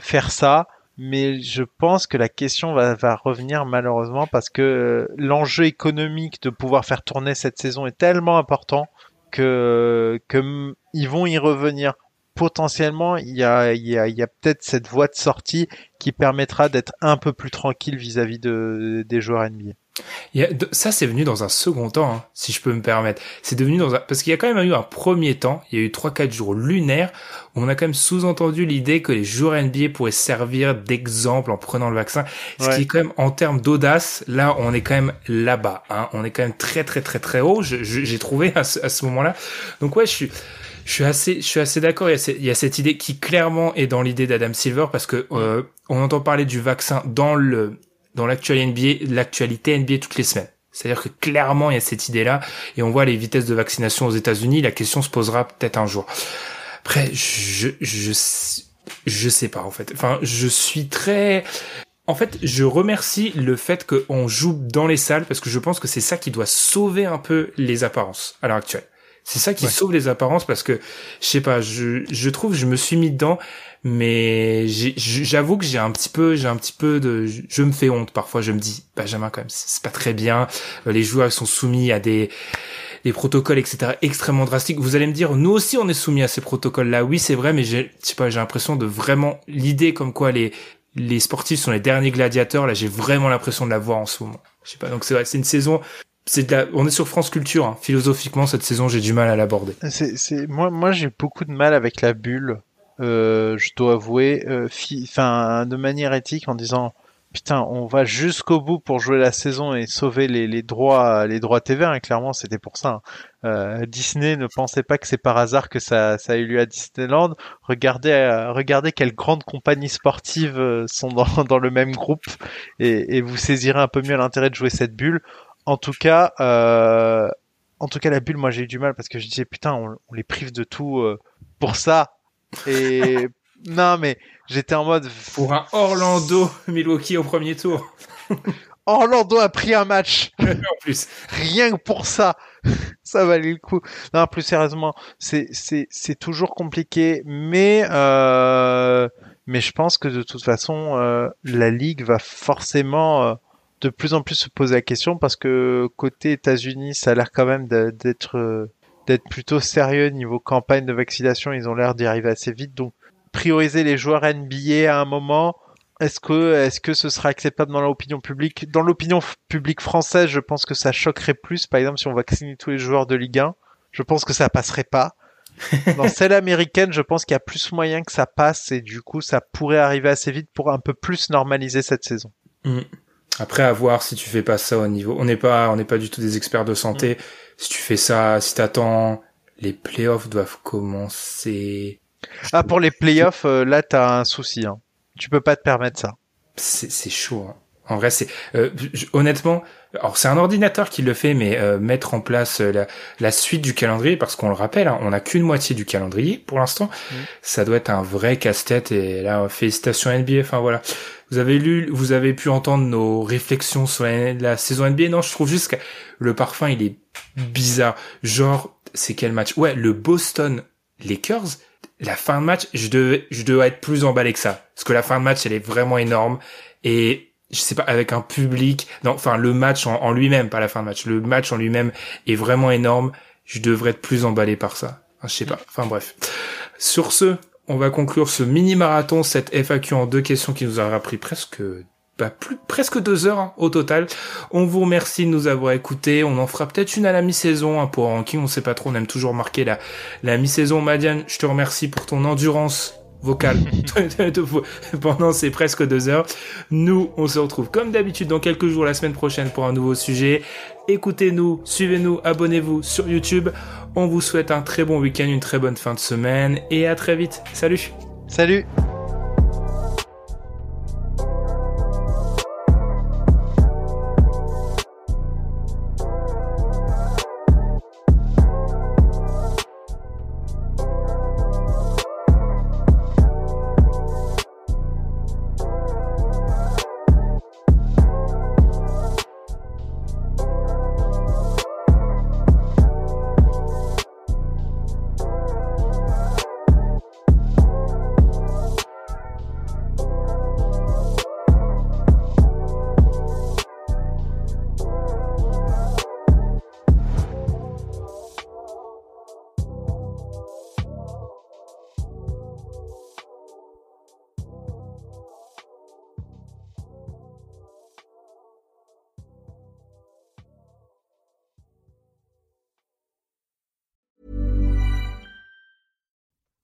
faire ça mais je pense que la question va, va revenir malheureusement parce que euh, l'enjeu économique de pouvoir faire tourner cette saison est tellement important que, que ils vont y revenir. Potentiellement, il y a, il y a, il y a peut-être cette voie de sortie qui permettra d'être un peu plus tranquille vis-à-vis de, des joueurs NBA ça, c'est venu dans un second temps, hein, si je peux me permettre. C'est devenu dans un... Parce qu'il y a quand même eu un premier temps, il y a eu 3-4 jours lunaires, où on a quand même sous-entendu l'idée que les joueurs NBA pourraient servir d'exemple en prenant le vaccin. Ce qui est quand même, en termes d'audace, là, on est quand même là-bas. Hein. On est quand même très, très, très, très haut, j'ai trouvé à ce, moment-là. Donc ouais, je suis... Je suis assez, je suis assez d'accord. Il, y a cette idée qui clairement est dans l'idée d'Adam Silver parce que euh, on entend parler du vaccin dans le dans l'actualité NBA, l'actualité NBA toutes les semaines. C'est-à-dire que clairement, il y a cette idée-là, et on voit les vitesses de vaccination aux États-Unis, la question se posera peut-être un jour. Après, je, je, je sais pas, en fait. Enfin, je suis très, en fait, je remercie le fait qu'on joue dans les salles, parce que je pense que c'est ça qui doit sauver un peu les apparences à l'heure actuelle. C'est ça qui sauve les apparences parce que je sais pas, je je trouve je me suis mis dedans mais j'avoue que j'ai un petit peu j'ai un petit peu de je me fais honte parfois je me dis Benjamin quand même c'est pas très bien. Euh, les joueurs sont soumis à des des protocoles etc extrêmement drastiques. Vous allez me dire nous aussi on est soumis à ces protocoles là oui c'est vrai mais j'ai je sais pas j'ai l'impression de vraiment l'idée comme quoi les les sportifs sont les derniers gladiateurs là j'ai vraiment l'impression de la voir en ce moment. Je sais pas donc c'est vrai c'est une saison c'est on est sur France Culture hein. philosophiquement cette saison j'ai du mal à l'aborder c'est moi moi j'ai beaucoup de mal avec la bulle euh, je dois avouer, euh, de manière éthique en disant putain, on va jusqu'au bout pour jouer la saison et sauver les, les droits, les droits TV. Hein, clairement, c'était pour ça. Hein. Euh, Disney ne pensait pas que c'est par hasard que ça, ça a eu lieu à Disneyland. Regardez, euh, regardez quelles grandes compagnies sportives euh, sont dans, dans le même groupe et, et vous saisirez un peu mieux l'intérêt de jouer cette bulle. En tout cas, euh, en tout cas, la bulle, moi j'ai eu du mal parce que je disais putain, on, on les prive de tout pour ça et non, mais j'étais en mode. Pour un Orlando Milwaukee au premier tour. Orlando a pris un match. en plus. Rien que pour ça, ça valait le coup. Non, plus sérieusement, c'est c'est c'est toujours compliqué, mais euh, mais je pense que de toute façon, euh, la ligue va forcément euh, de plus en plus se poser la question parce que côté États-Unis, ça a l'air quand même d'être euh, d'être plutôt sérieux niveau campagne de vaccination. Ils ont l'air d'y arriver assez vite. Donc, prioriser les joueurs NBA à un moment, est-ce que, est-ce que ce sera acceptable dans l'opinion publique? Dans l'opinion publique française, je pense que ça choquerait plus. Par exemple, si on vaccine tous les joueurs de Ligue 1, je pense que ça passerait pas. Dans celle américaine, je pense qu'il y a plus moyen que ça passe et du coup, ça pourrait arriver assez vite pour un peu plus normaliser cette saison. Mm. Après, à voir si tu fais pas ça au niveau. On n'est pas, on n'est pas du tout des experts de santé. Mm si tu fais ça, si t'attends, les playoffs doivent commencer. Ah, pour les playoffs, euh, là, t'as un souci. Hein. Tu peux pas te permettre ça. C'est chaud. Hein. En vrai, c'est euh, honnêtement, alors c'est un ordinateur qui le fait, mais euh, mettre en place la, la, suite du calendrier, parce qu'on le rappelle, hein, on n'a qu'une moitié du calendrier pour l'instant. Mm. Ça doit être un vrai casse-tête. Et là, félicitations NBA. Enfin voilà, vous avez lu, vous avez pu entendre nos réflexions sur la, saison NBA. Non, je trouve juste que le parfum, il est bizarre. Genre, c'est quel match? Ouais, le Boston Lakers. La fin de match, je devais, je devais être plus emballé que ça, parce que la fin de match, elle est vraiment énorme et je sais pas, avec un public, non, enfin le match en, lui-même, pas la fin de match, le match en lui-même est vraiment énorme. Je devrais être plus emballé par ça. je sais pas. Enfin bref. Sur ce, on va conclure ce mini marathon, cette FAQ en deux questions qui nous aura pris presque bah, plus, presque deux heures hein, au total. On vous remercie de nous avoir écoutés. On en fera peut-être une à la mi-saison hein, pour ranking. On sait pas trop. On aime toujours marquer la, la mi-saison. Madiane, je te remercie pour ton endurance vocale pendant ces presque deux heures. Nous, on se retrouve comme d'habitude dans quelques jours la semaine prochaine pour un nouveau sujet. Écoutez-nous, suivez-nous, abonnez-vous sur YouTube. On vous souhaite un très bon week-end, une très bonne fin de semaine et à très vite. Salut. Salut.